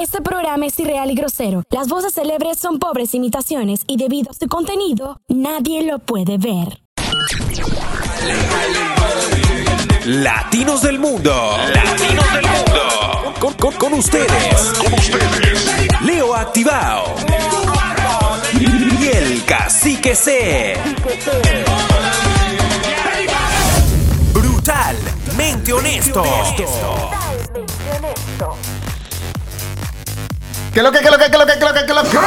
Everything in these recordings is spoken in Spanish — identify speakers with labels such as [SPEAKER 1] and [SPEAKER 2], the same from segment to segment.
[SPEAKER 1] Este programa es irreal y grosero. Las voces célebres son pobres imitaciones y debido a su contenido, nadie lo puede ver.
[SPEAKER 2] Latinos del mundo. Latinos del mundo. Con, ustedes. Leo Activado. Y el cacique C. Brutalmente honesto.
[SPEAKER 3] ¿Qué lo que, qué lo que, qué lo que, qué lo que, qué lo que?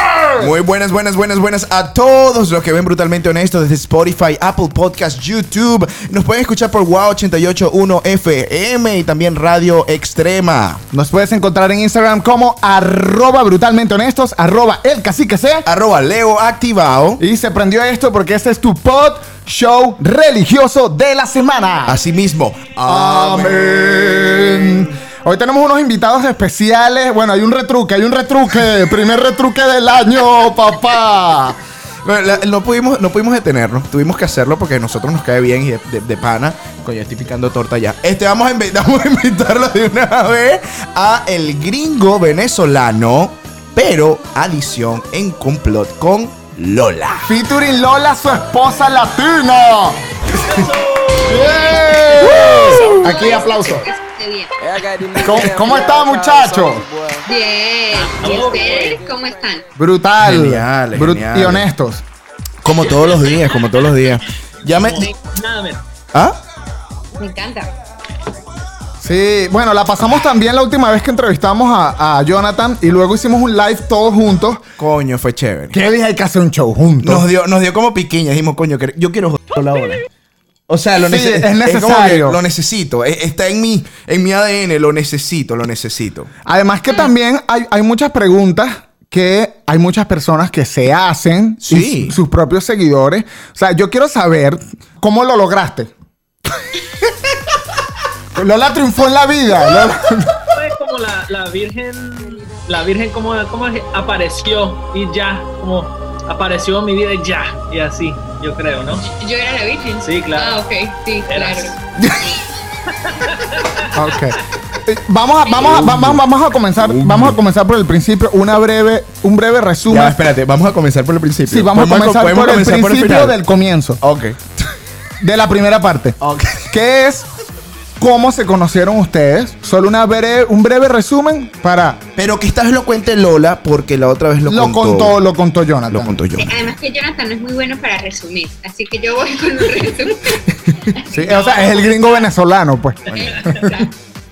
[SPEAKER 3] Muy buenas, buenas, buenas, buenas a todos los que ven Brutalmente Honesto desde Spotify, Apple Podcast, YouTube. Nos pueden escuchar por Wow 881 FM y también Radio Extrema.
[SPEAKER 4] Nos puedes encontrar en Instagram como arroba brutalmente honestos, arroba el cacique sea.
[SPEAKER 3] Arroba Leo Activado.
[SPEAKER 4] Y se prendió esto porque este es tu pod show religioso de la semana.
[SPEAKER 3] Asimismo.
[SPEAKER 4] Amén. Hoy tenemos unos invitados especiales. Bueno, hay un retruque, hay un retruque. Primer retruque del año, papá.
[SPEAKER 3] No pudimos, no pudimos detenernos, tuvimos que hacerlo porque a nosotros nos cae bien y de, de- de pana. Coño, estoy picando torta ya. Este, vamos a, vamos a invitarlo de una vez a el gringo venezolano, pero adición en complot con Lola.
[SPEAKER 4] Featuring Lola, su esposa latina. Yeah. Aquí aplauso.
[SPEAKER 5] Bien.
[SPEAKER 4] ¿Cómo, cómo está, muchacho?
[SPEAKER 5] Bien. ¿Y ustedes cómo están?
[SPEAKER 4] Brutal.
[SPEAKER 3] Genial,
[SPEAKER 4] Brut-
[SPEAKER 3] genial.
[SPEAKER 4] Y honestos.
[SPEAKER 3] Como todos los días, como todos los días. Ya me. ¿Ah?
[SPEAKER 5] Me encanta.
[SPEAKER 4] Sí, bueno, la pasamos también la última vez que entrevistamos a, a Jonathan y luego hicimos un live todos juntos.
[SPEAKER 3] Coño, fue chévere.
[SPEAKER 4] ¿Qué dije? Hay que hacer un show juntos.
[SPEAKER 3] Nos dio, nos dio como piquiña. Dijimos, coño, yo quiero joderlo ahora. O sea, lo
[SPEAKER 4] Sí,
[SPEAKER 3] nece-
[SPEAKER 4] es necesario.
[SPEAKER 3] lo necesito. E- Está en mi, en mi ADN. Lo necesito, lo necesito.
[SPEAKER 4] Además que también hay, hay muchas preguntas que hay muchas personas que se hacen
[SPEAKER 3] Sí.
[SPEAKER 4] sus propios seguidores. O sea, yo quiero saber cómo lo lograste. Lola triunfó en la vida. Lola-
[SPEAKER 6] Fue como la, la Virgen, la Virgen como, como apareció y ya, como apareció en mi vida y ya, y así, yo creo, ¿no?
[SPEAKER 5] Yo era la virgen.
[SPEAKER 6] Sí, claro.
[SPEAKER 5] Ah, ok. Sí,
[SPEAKER 6] Eras.
[SPEAKER 5] claro.
[SPEAKER 4] Ok. Eh, Vamos a, vamos, a, vamos, vamos a comenzar, vamos a comenzar por el principio, una breve, un breve resumen.
[SPEAKER 3] Ya, espérate, vamos a comenzar por el principio.
[SPEAKER 4] Sí, vamos a
[SPEAKER 3] ¿Podemos
[SPEAKER 4] comenzar por el
[SPEAKER 3] comenzar
[SPEAKER 4] principio del comienzo,
[SPEAKER 3] Ok.
[SPEAKER 4] de la primera parte.
[SPEAKER 3] Ok.
[SPEAKER 4] ¿Qué es? ¿Cómo se conocieron ustedes? Solo una breve, un breve resumen para...
[SPEAKER 3] Pero que esta vez lo cuente Lola porque la otra vez lo,
[SPEAKER 4] Lo,
[SPEAKER 3] contó.
[SPEAKER 4] contó, lo contó Jonathan.
[SPEAKER 3] Lo contó yo.
[SPEAKER 5] Además que Jonathan no es muy bueno para resumir, así que yo voy con un resumen.
[SPEAKER 4] Sí, o sea, es el gringo venezolano, pues.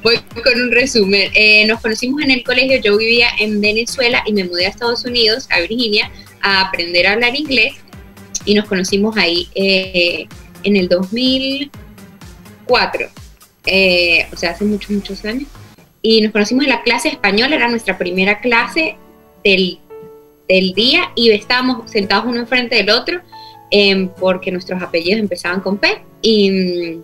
[SPEAKER 5] Voy con un resumen. Eh, nos conocimos en el colegio, yo vivía en Venezuela y me mudé a Estados Unidos, a Virginia, a aprender a hablar inglés y nos conocimos ahí eh, en el 2004, eh, o sea, hace muchos, muchos años. Y nos conocimos en la clase española, era nuestra primera clase del, del día y estábamos sentados uno enfrente del otro em, porque nuestros apellidos empezaban con P y,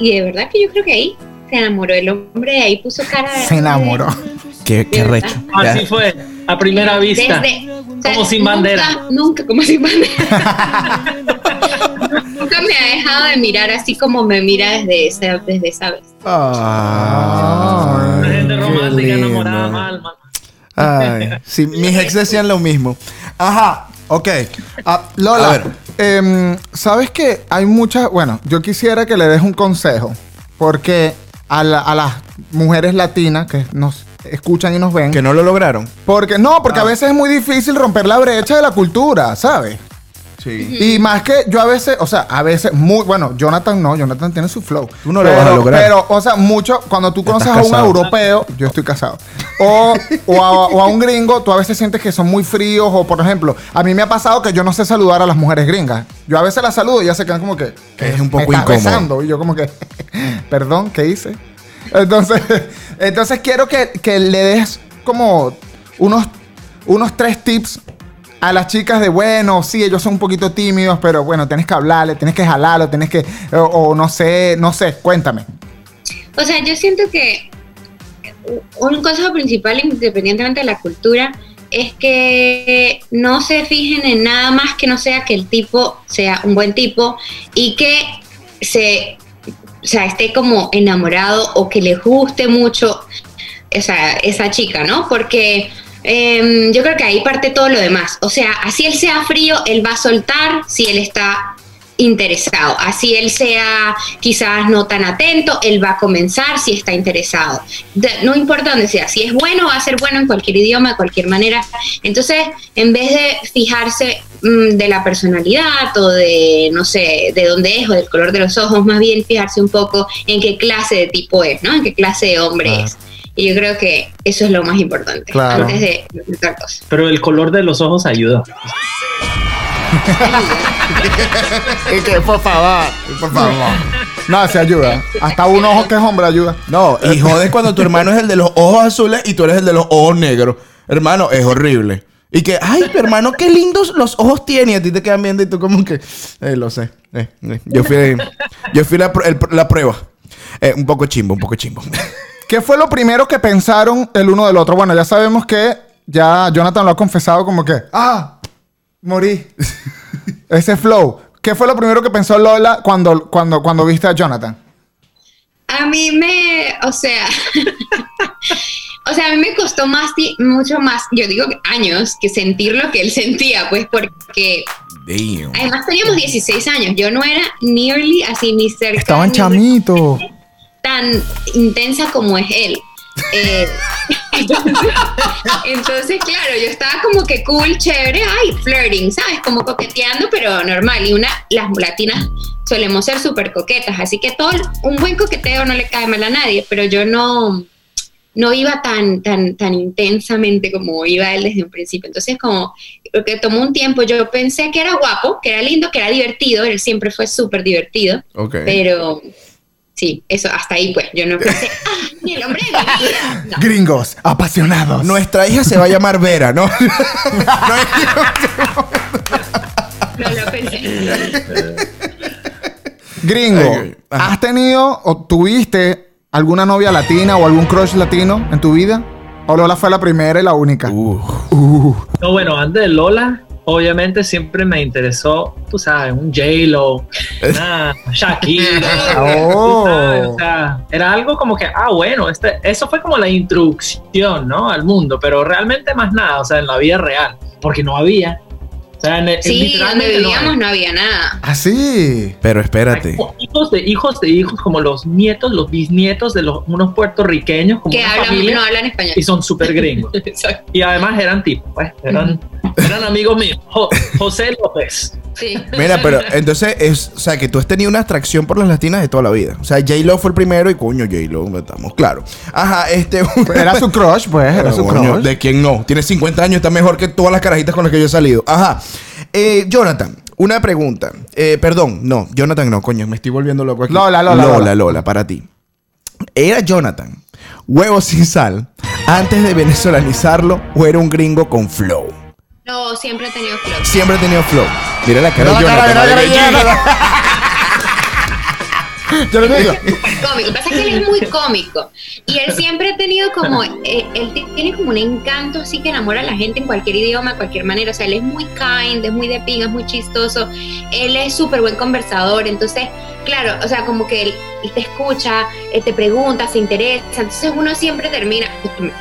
[SPEAKER 5] y de verdad que yo creo que ahí se enamoró el hombre, ahí puso cara de...
[SPEAKER 4] Se enamoró.
[SPEAKER 3] Qué, qué recho.
[SPEAKER 6] Así fue, a primera vista.
[SPEAKER 5] Desde- o sea,
[SPEAKER 6] Como sin
[SPEAKER 5] nunca-
[SPEAKER 6] bandera.
[SPEAKER 5] Nunca, como sin bandera. nunca me ha dejado de mirar así como me mira desde esa, desde esa vez.
[SPEAKER 3] Ay,
[SPEAKER 6] La gente romántica enamorada mal, mal.
[SPEAKER 3] Ay, sí, mis ex decían lo mismo.
[SPEAKER 4] Ajá, ok. Ah, Lola,
[SPEAKER 3] A ver.
[SPEAKER 4] em, ¿sabes que hay muchas... Bueno, yo quisiera que le des un consejo, porque a, la- a las mujeres latinas que nos escuchan y nos ven...
[SPEAKER 3] Que no lo lograron.
[SPEAKER 4] Porque no, porque
[SPEAKER 3] Ah.
[SPEAKER 4] a veces es muy difícil romper la brecha de la cultura, ¿sabes?
[SPEAKER 3] Sí.
[SPEAKER 4] Y más que yo a veces, o sea, a veces muy, bueno, Jonathan no, Jonathan tiene su flow.
[SPEAKER 3] Tú no lo
[SPEAKER 4] Pero-
[SPEAKER 3] vas a lograr.
[SPEAKER 4] Pero, o sea, mucho, cuando tú conoces a un
[SPEAKER 3] casado.
[SPEAKER 4] europeo, yo estoy casado, o, o, a, o a un gringo, tú a veces sientes que son muy fríos, o por ejemplo, a mí me ha pasado que yo no sé saludar a las mujeres gringas. Yo a veces las saludo y ya se quedan como que...
[SPEAKER 3] Que es un
[SPEAKER 4] me
[SPEAKER 3] poco
[SPEAKER 4] estás
[SPEAKER 3] incómodo.
[SPEAKER 4] besando, y yo como que, perdón, ¿qué hice? Entonces, entonces quiero que, que le des como unos, unos tres tips a las chicas de, bueno, sí, ellos son un poquito tímidos, pero bueno, tienes que hablarle, tienes que jalarlo, tienes que, o, no sé, no sé, cuéntame.
[SPEAKER 5] O sea, yo siento que un consejo principal, independientemente de la cultura, es que no se fijen en nada más que no sea que el tipo sea un buen tipo y que se, o sea, esté como enamorado o que le guste mucho. o sea, esa chica, ¿no? Porque em, yo creo que ahí parte todo lo demás. O sea, así él sea frío, él va a soltar si él está interesado. Así él sea quizás no tan atento, él va a comenzar si está interesado. De- no importa dónde sea, si es bueno, va a ser bueno en cualquier idioma, de cualquier manera. Entonces, en vez de fijarse mm, de la personalidad o de, no sé, de dónde es o del color de los ojos, más bien fijarse un poco en qué clase de tipo es, ¿no? En qué clase de hombre es. Y yo creo que eso es lo más importante,
[SPEAKER 4] Claro.
[SPEAKER 5] antes de de otra cosa.
[SPEAKER 6] Pero el color de los ojos ayuda.
[SPEAKER 4] Y que, por favor, por favor. No, se ayuda. Hasta un ojo que es hombre ayuda.
[SPEAKER 3] No, y jodes cuando tu hermano es el de los ojos azules y tú eres el de los ojos negros. Hermano, es horrible. Y que, ay, hermano, qué lindos los ojos tiene. Y a ti te quedan viendo y tú como que, eh, lo sé. Eh, eh. Yo fui, yo fui la, pr- el- la prueba. Eh, un poco chimbo, un poco chimbo.
[SPEAKER 4] ¿Qué fue lo primero que pensaron el uno del otro? Bueno, ya sabemos que ya Jonathan lo ha confesado como que, ah, morí. Ese flow. ¿Qué fue lo primero que pensó Lola cuando, cuando, cuando viste a Jonathan?
[SPEAKER 5] A mí me, o sea, o sea, a mí me costó más, mucho más, yo digo años, que sentir lo que él sentía, pues porque
[SPEAKER 3] Damn.
[SPEAKER 5] además teníamos 16 años, yo no era nearly así ni cerca.
[SPEAKER 4] Estaban chamitos.
[SPEAKER 5] tan intensa como es él. Eh, entonces, claro, yo estaba como que cool, chévere, ay, flirting, ¿sabes? Como coqueteando, pero normal. Y una, las latinas solemos ser súper coquetas, así que todo, un buen coqueteo no le cae mal a nadie, pero yo no, no iba tan, tan, tan intensamente como iba él desde un principio. Entonces, como que tomó un tiempo, yo pensé que era guapo, que era lindo, que era divertido, él siempre fue súper divertido.
[SPEAKER 3] Ok.
[SPEAKER 5] Pero sí, eso hasta ahí pues. Yo no pensé, ah, ni el hombre de mi vida. No,
[SPEAKER 4] Gringos, apasionados.
[SPEAKER 3] Nuestra hija se va a llamar Vera, ¿no?
[SPEAKER 5] no lo pensé.
[SPEAKER 4] Gringo,
[SPEAKER 3] Ay.
[SPEAKER 4] ¿has tenido o tuviste alguna novia latina o algún crush latino en tu vida? ¿O Lola fue la primera y la única?
[SPEAKER 3] Uh,
[SPEAKER 6] No, bueno, antes de Lola, obviamente siempre me interesó, tú sabes, un J-Lo, una Shakira.
[SPEAKER 4] Oh.
[SPEAKER 6] tú sabes, o sea, era algo como que, ah, bueno, este, eso fue como la introducción, ¿no? Al mundo, pero realmente más nada, o sea, en la vida real, porque no había. O sea, en, en-
[SPEAKER 5] Sí, donde
[SPEAKER 6] literalmente
[SPEAKER 5] vivíamos no había nada.
[SPEAKER 4] Así.
[SPEAKER 3] pero espérate.
[SPEAKER 6] Hijos de hijos de hijos, como los nietos, los bisnietos de los, unos puertorriqueños, como
[SPEAKER 5] Que
[SPEAKER 6] una
[SPEAKER 5] hablan,
[SPEAKER 6] familia,
[SPEAKER 5] no hablan español.
[SPEAKER 6] y son súper gringos.
[SPEAKER 5] Exacto.
[SPEAKER 6] Y además eran tipos, pues, eran, eran amigos míos. Jo- José López.
[SPEAKER 5] Sí.
[SPEAKER 3] Mira, pero entonces es, o sea, que tú has tenido una atracción por las latinas de toda la vida. O sea, J-Lo fue el primero y coño, J-Lo, estamos claros. Ajá, este.
[SPEAKER 4] Era su crush, pues, era su
[SPEAKER 3] coño,
[SPEAKER 4] crush.
[SPEAKER 3] ¿De quién no? Tiene 50 años, está mejor que todas las carajitas con las que yo he salido. Ajá. Eh, Jonathan, una pregunta. Eh, perdón, no, Jonathan no, coño, me estoy volviendo loco aquí.
[SPEAKER 4] Lola, Lola,
[SPEAKER 3] Lola,
[SPEAKER 4] Lola.
[SPEAKER 3] Lola, para ti. ¿Era Jonathan huevo sin sal antes de venezolanizarlo o era un gringo con flow?
[SPEAKER 5] No, siempre he tenido flow.
[SPEAKER 3] Siempre ha tenido flow. Mira la cara
[SPEAKER 4] Mira
[SPEAKER 3] de Jonathan.
[SPEAKER 4] Yo le digo.
[SPEAKER 5] cómico. Lo que pasa es que él es muy cómico. Y él siempre ha tenido como, eh, él tiene como un encanto así que enamora a la gente en cualquier idioma, de cualquier manera. O sea, él es muy kind, es muy de pinga, es muy chistoso. Él es súper buen conversador. Entonces, claro, o sea, como que él, él te escucha, él te pregunta, se interesa. Entonces uno siempre termina,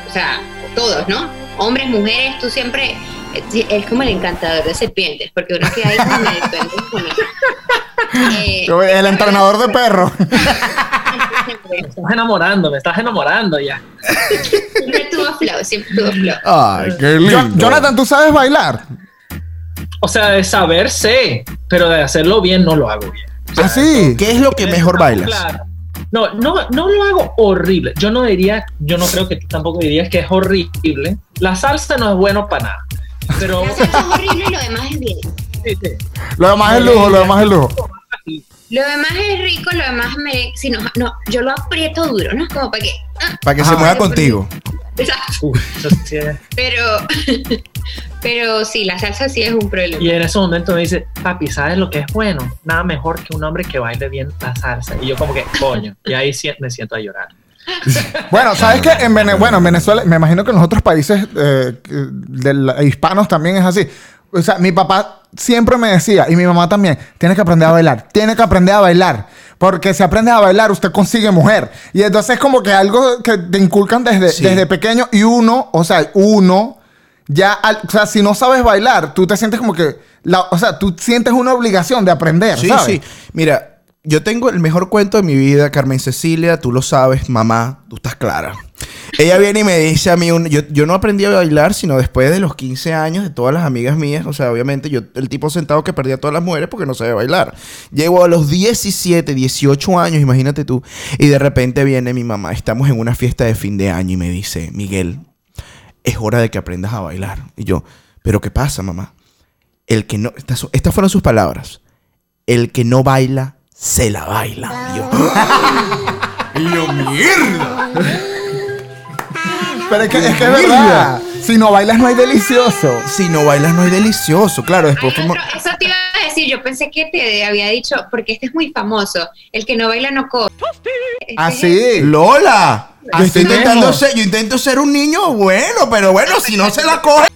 [SPEAKER 5] o sea, todos, ¿no? Hombres, mujeres, tú siempre, es como el encantador de serpientes, porque uno queda ahí como él. Eh,
[SPEAKER 4] El entrenador de perros.
[SPEAKER 6] Me estás enamorando, me estás enamorando ya.
[SPEAKER 5] Siempre tuvo flow, siempre tuvo flow.
[SPEAKER 3] Ay, qué lindo.
[SPEAKER 4] Jo- Jonathan, ¿tú sabes bailar?
[SPEAKER 6] O sea, de saber sé, pero de hacerlo bien no lo hago bien.
[SPEAKER 4] Así.
[SPEAKER 3] ¿Qué es lo que mejor bailas?
[SPEAKER 6] Claro. No, no, no lo hago horrible. Yo no diría, yo no creo que tú tampoco dirías que es horrible. La salsa no es bueno para nada. Pero
[SPEAKER 5] La salsa es horrible y lo demás es bien.
[SPEAKER 6] sí, sí.
[SPEAKER 4] Lo demás es lujo, lo demás es lujo.
[SPEAKER 5] Lo demás es rico, lo demás me. Si no, no, yo lo aprieto duro, ¿no? Como para que. ah,
[SPEAKER 3] Para que se
[SPEAKER 4] Ajá.
[SPEAKER 3] mueva contigo.
[SPEAKER 5] exacto. Pero. Pero sí, la salsa sí es un problema.
[SPEAKER 6] Y en ese momento me dice, papi, ¿sabes lo que es bueno? Nada mejor que un hombre que baile bien la salsa. Y yo como que, coño. Y ahí me siento a llorar.
[SPEAKER 4] Bueno, ¿sabes qué? En, bueno, en Venezuela, me imagino que en los otros países eh, de la- hispanos también es así. O sea, mi papá siempre me decía, y mi mamá también, tienes que aprender a bailar, tienes que aprender a bailar. Porque si aprendes a bailar, usted consigue mujer. Y entonces es como que algo que te inculcan desde,
[SPEAKER 3] Sí.
[SPEAKER 4] desde pequeño y uno, o sea, uno, ya, al- o sea, si no sabes bailar, tú te sientes como que, la, o sea, tú sientes una obligación de aprender,
[SPEAKER 3] Sí,
[SPEAKER 4] ¿sabes?
[SPEAKER 3] sí. Mira, yo tengo el mejor cuento de mi vida, Carmen Cecilia, tú lo sabes, mamá, tú estás clara. Ella viene y me dice a mí, un- yo, no aprendí a bailar sino después de los 15 años de todas las amigas mías. O sea, obviamente yo, el tipo sentado que perdía a todas las mujeres porque no sabía bailar. Llego a los 17, 18 años, imagínate tú. Y de repente viene mi mamá, estamos en una fiesta de fin de año y me dice, Miguel, es hora de que aprendas a bailar. Y yo, ¿pero qué pasa, mamá? El que no, estas fueron sus palabras. El que no baila, se la baila. Y yo, y yo, mierda.
[SPEAKER 4] Pero es que es, que es verdad. Si no bailas, no hay delicioso.
[SPEAKER 3] Si no bailas, no es delicioso. Claro, después
[SPEAKER 5] Ay,
[SPEAKER 3] fuimos.
[SPEAKER 5] eso te iba a decir, yo pensé que te había dicho, porque este es muy famoso, el que no baila no come. Este es
[SPEAKER 4] Así.
[SPEAKER 3] ¡Lola! Yo estoy intentando ser, yo intento ser un niño bueno, pero bueno, si no se la coge,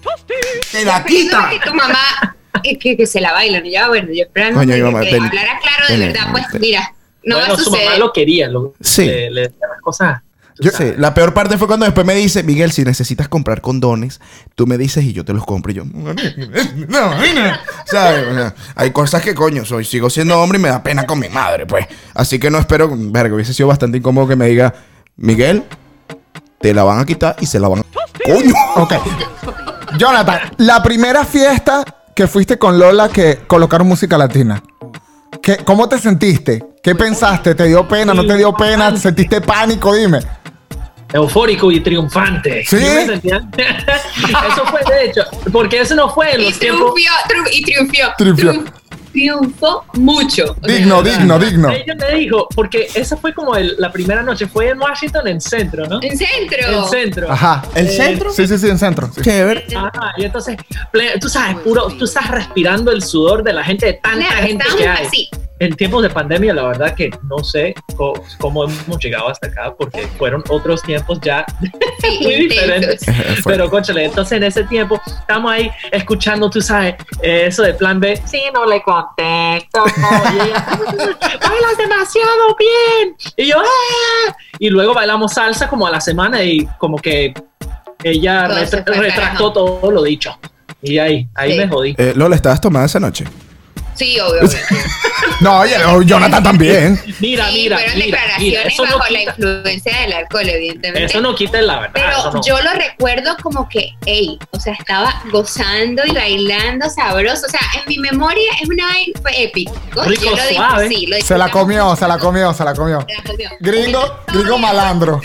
[SPEAKER 3] te la quita.
[SPEAKER 5] que tu mamá eh, que, que se la bailan y ya bueno yo esperando
[SPEAKER 3] Coño,
[SPEAKER 5] que,
[SPEAKER 3] mamá,
[SPEAKER 5] hablara claro de
[SPEAKER 3] Ven,
[SPEAKER 5] verdad
[SPEAKER 3] ven,
[SPEAKER 5] pues
[SPEAKER 3] ven.
[SPEAKER 5] mira no
[SPEAKER 6] bueno,
[SPEAKER 5] va a
[SPEAKER 6] su mamá
[SPEAKER 5] suceder
[SPEAKER 6] lo quería, lo,
[SPEAKER 3] Sí.
[SPEAKER 6] le, le decía las cosas.
[SPEAKER 3] Yo sé, la peor parte fue cuando después me dice, Miguel, si necesitas comprar condones, tú me dices y yo te los compro. Y yo, no, ¿sabes? O sea, hay cosas que coño, soy, sigo siendo hombre y me da pena con mi madre, pues. Así que no espero, verga, hubiese sido bastante incómodo que me diga, Miguel, te la van a quitar y se la van a. ¡Coño!
[SPEAKER 4] Ok. Jonathan, la primera fiesta que fuiste con Lola que colocaron música latina. ¿Qué, ¿Cómo te sentiste? ¿Qué pensaste? ¿Te dio pena? ¿No te dio pena? ¿Sentiste pánico? Dime.
[SPEAKER 6] Eufórico y triunfante.
[SPEAKER 4] ¿Sí?
[SPEAKER 6] Yo me sentía- eso fue de hecho, porque eso no fue en
[SPEAKER 5] y
[SPEAKER 6] los tiempos.
[SPEAKER 5] triunfió triun- y triunfió
[SPEAKER 4] Triunfió.
[SPEAKER 5] Triun- triunfó mucho O sea,
[SPEAKER 4] Digno, digno, digno.
[SPEAKER 6] Ella me dijo, porque esa fue como el- la primera noche, fue en Washington, en centro, ¿no?
[SPEAKER 5] en centro
[SPEAKER 6] En centro.
[SPEAKER 4] Ajá.
[SPEAKER 3] ¿El
[SPEAKER 6] Eh,
[SPEAKER 3] centro?
[SPEAKER 4] Sí, sí, sí, en centro. sí.
[SPEAKER 3] Chévere.
[SPEAKER 6] Ajá, y entonces, tú sabes, puro, tú estás respirando el sudor de la gente, de tanta
[SPEAKER 5] Claro,
[SPEAKER 6] gente que hay.
[SPEAKER 5] así
[SPEAKER 6] En tiempos de pandemia, la verdad que no sé co- cómo hemos llegado hasta acá, porque fueron otros tiempos ya
[SPEAKER 5] sí,
[SPEAKER 6] muy diferentes. Pero, conchale, entonces en ese tiempo estamos ahí escuchando, tú sabes, eh, eso de plan B. Sí, no le contesto. Bailas demasiado bien. Y yo, "Ah". Y luego bailamos salsa como a la semana y como que ella retra- retractó todo lo dicho. Y ahí, ahí
[SPEAKER 5] Sí.
[SPEAKER 6] me jodí.
[SPEAKER 3] Eh, Lola, ¿estabas tomada esa noche?
[SPEAKER 5] Sí obvio.
[SPEAKER 4] No, oye, Jonathan también.
[SPEAKER 6] Mira,
[SPEAKER 5] sí,
[SPEAKER 6] mira,
[SPEAKER 5] fueron
[SPEAKER 6] mira, mira,
[SPEAKER 5] declaraciones
[SPEAKER 6] eso no
[SPEAKER 5] bajo la
[SPEAKER 6] quita,
[SPEAKER 5] influencia del alcohol evidentemente
[SPEAKER 6] eso no quita la verdad.
[SPEAKER 5] Pero
[SPEAKER 6] no.
[SPEAKER 5] yo lo recuerdo como que, ey, o sea, estaba gozando y bailando sabroso. O sea, en mi memoria es una fue épico.
[SPEAKER 6] Rico,
[SPEAKER 5] yo lo dije,
[SPEAKER 6] suave.
[SPEAKER 5] sí, lo
[SPEAKER 4] Se la comió, se la comió, se la comió.
[SPEAKER 5] Se la comió.
[SPEAKER 4] Gringo, gringo malandro.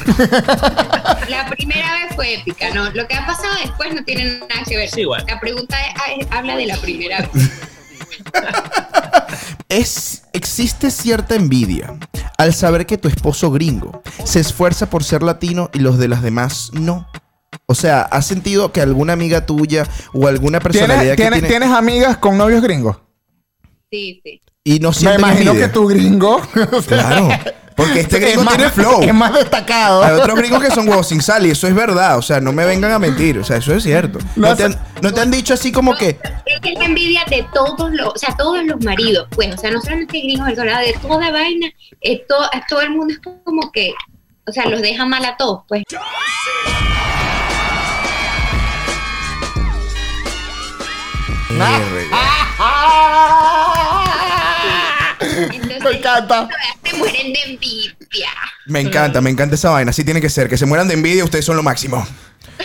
[SPEAKER 5] La primera vez fue épica, ¿no? Lo que ha pasado después no tiene nada que ver.
[SPEAKER 6] Sí, bueno.
[SPEAKER 5] La pregunta es- habla de la primera vez.
[SPEAKER 3] Es, existe cierta envidia al saber que tu esposo gringo se esfuerza por ser latino y los de las demás no. O sea, ¿has sentido que alguna amiga tuya o alguna personalidad
[SPEAKER 4] ¿Tienes,
[SPEAKER 3] que
[SPEAKER 4] tienes,
[SPEAKER 3] tiene
[SPEAKER 4] ¿Tienes amigas con novios gringos?
[SPEAKER 5] Sí, sí.
[SPEAKER 3] y no
[SPEAKER 4] Me imagino
[SPEAKER 3] envidia?
[SPEAKER 4] que tu gringo.
[SPEAKER 3] Claro, porque este
[SPEAKER 4] es
[SPEAKER 3] gringo
[SPEAKER 4] más-
[SPEAKER 3] tiene flow.
[SPEAKER 4] Es más destacado.
[SPEAKER 3] Hay otros gringos que son huevos sin sal y eso es verdad. O sea, no me vengan a mentir. O sea, eso es cierto.
[SPEAKER 4] No
[SPEAKER 3] ¿No te han, no te han dicho así como que...
[SPEAKER 5] Es que es la envidia de todos los, o sea, todos los maridos, pues, o sea, no solamente gringos, venezolanos, de toda vaina, eh, to- todo el mundo es como que, o sea, los deja mal a todos, pues.
[SPEAKER 4] Me encanta.
[SPEAKER 5] se mueren de envidia.
[SPEAKER 3] Me encanta, me encanta esa vaina. Así tiene que ser. Que se mueran de envidia, ustedes son lo máximo.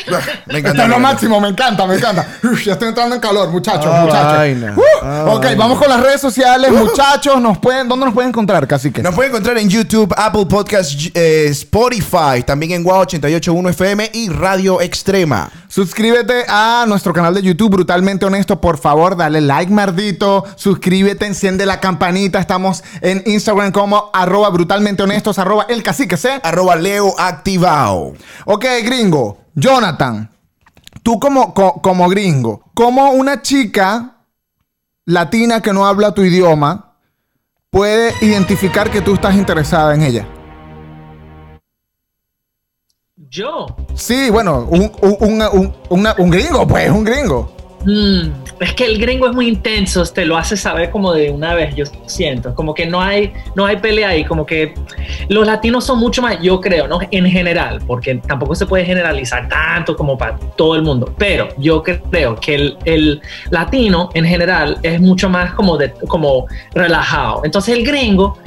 [SPEAKER 3] Me
[SPEAKER 4] Esto
[SPEAKER 3] encanta.
[SPEAKER 4] es lo máximo, me encanta, me encanta. Uf, ya estoy entrando en calor, muchachos,
[SPEAKER 3] Ah,
[SPEAKER 4] muchachos.
[SPEAKER 3] vaina.
[SPEAKER 4] Uh,
[SPEAKER 3] Ah,
[SPEAKER 4] ok,
[SPEAKER 3] vaina.
[SPEAKER 4] vamos con las redes sociales, muchachos. Nos pueden, ¿Dónde nos pueden encontrar, cacique?
[SPEAKER 3] Nos pueden encontrar en YouTube, Apple Podcasts, eh, Spotify, también en Wow 881 FM y Radio Extrema.
[SPEAKER 4] Suscríbete a nuestro canal de YouTube, Brutalmente Honesto. Por favor, dale like, mardito. Suscríbete, enciende la campanita. Estamos en Instagram como arroba brutalmente honestos, arroba el cacique C.
[SPEAKER 3] Arroba Leo Activado.
[SPEAKER 4] Ok, gringo. Jonathan, tú como, co- como gringo, como una chica latina que no habla tu idioma puede identificar que tú estás interesada en ella?
[SPEAKER 6] Yo,
[SPEAKER 4] Sí, bueno, un, un, un- un gringo, pues, un gringo.
[SPEAKER 6] mm, es que el gringo es muy intenso, te lo hace saber como de una vez, yo siento, como que no hay, no hay pelea ahí, como que los latinos son mucho más, yo creo, ¿no? En general, porque tampoco se puede generalizar tanto como para todo el mundo, pero yo creo que el, el latino en general es mucho más como, de, como relajado. Entonces el gringo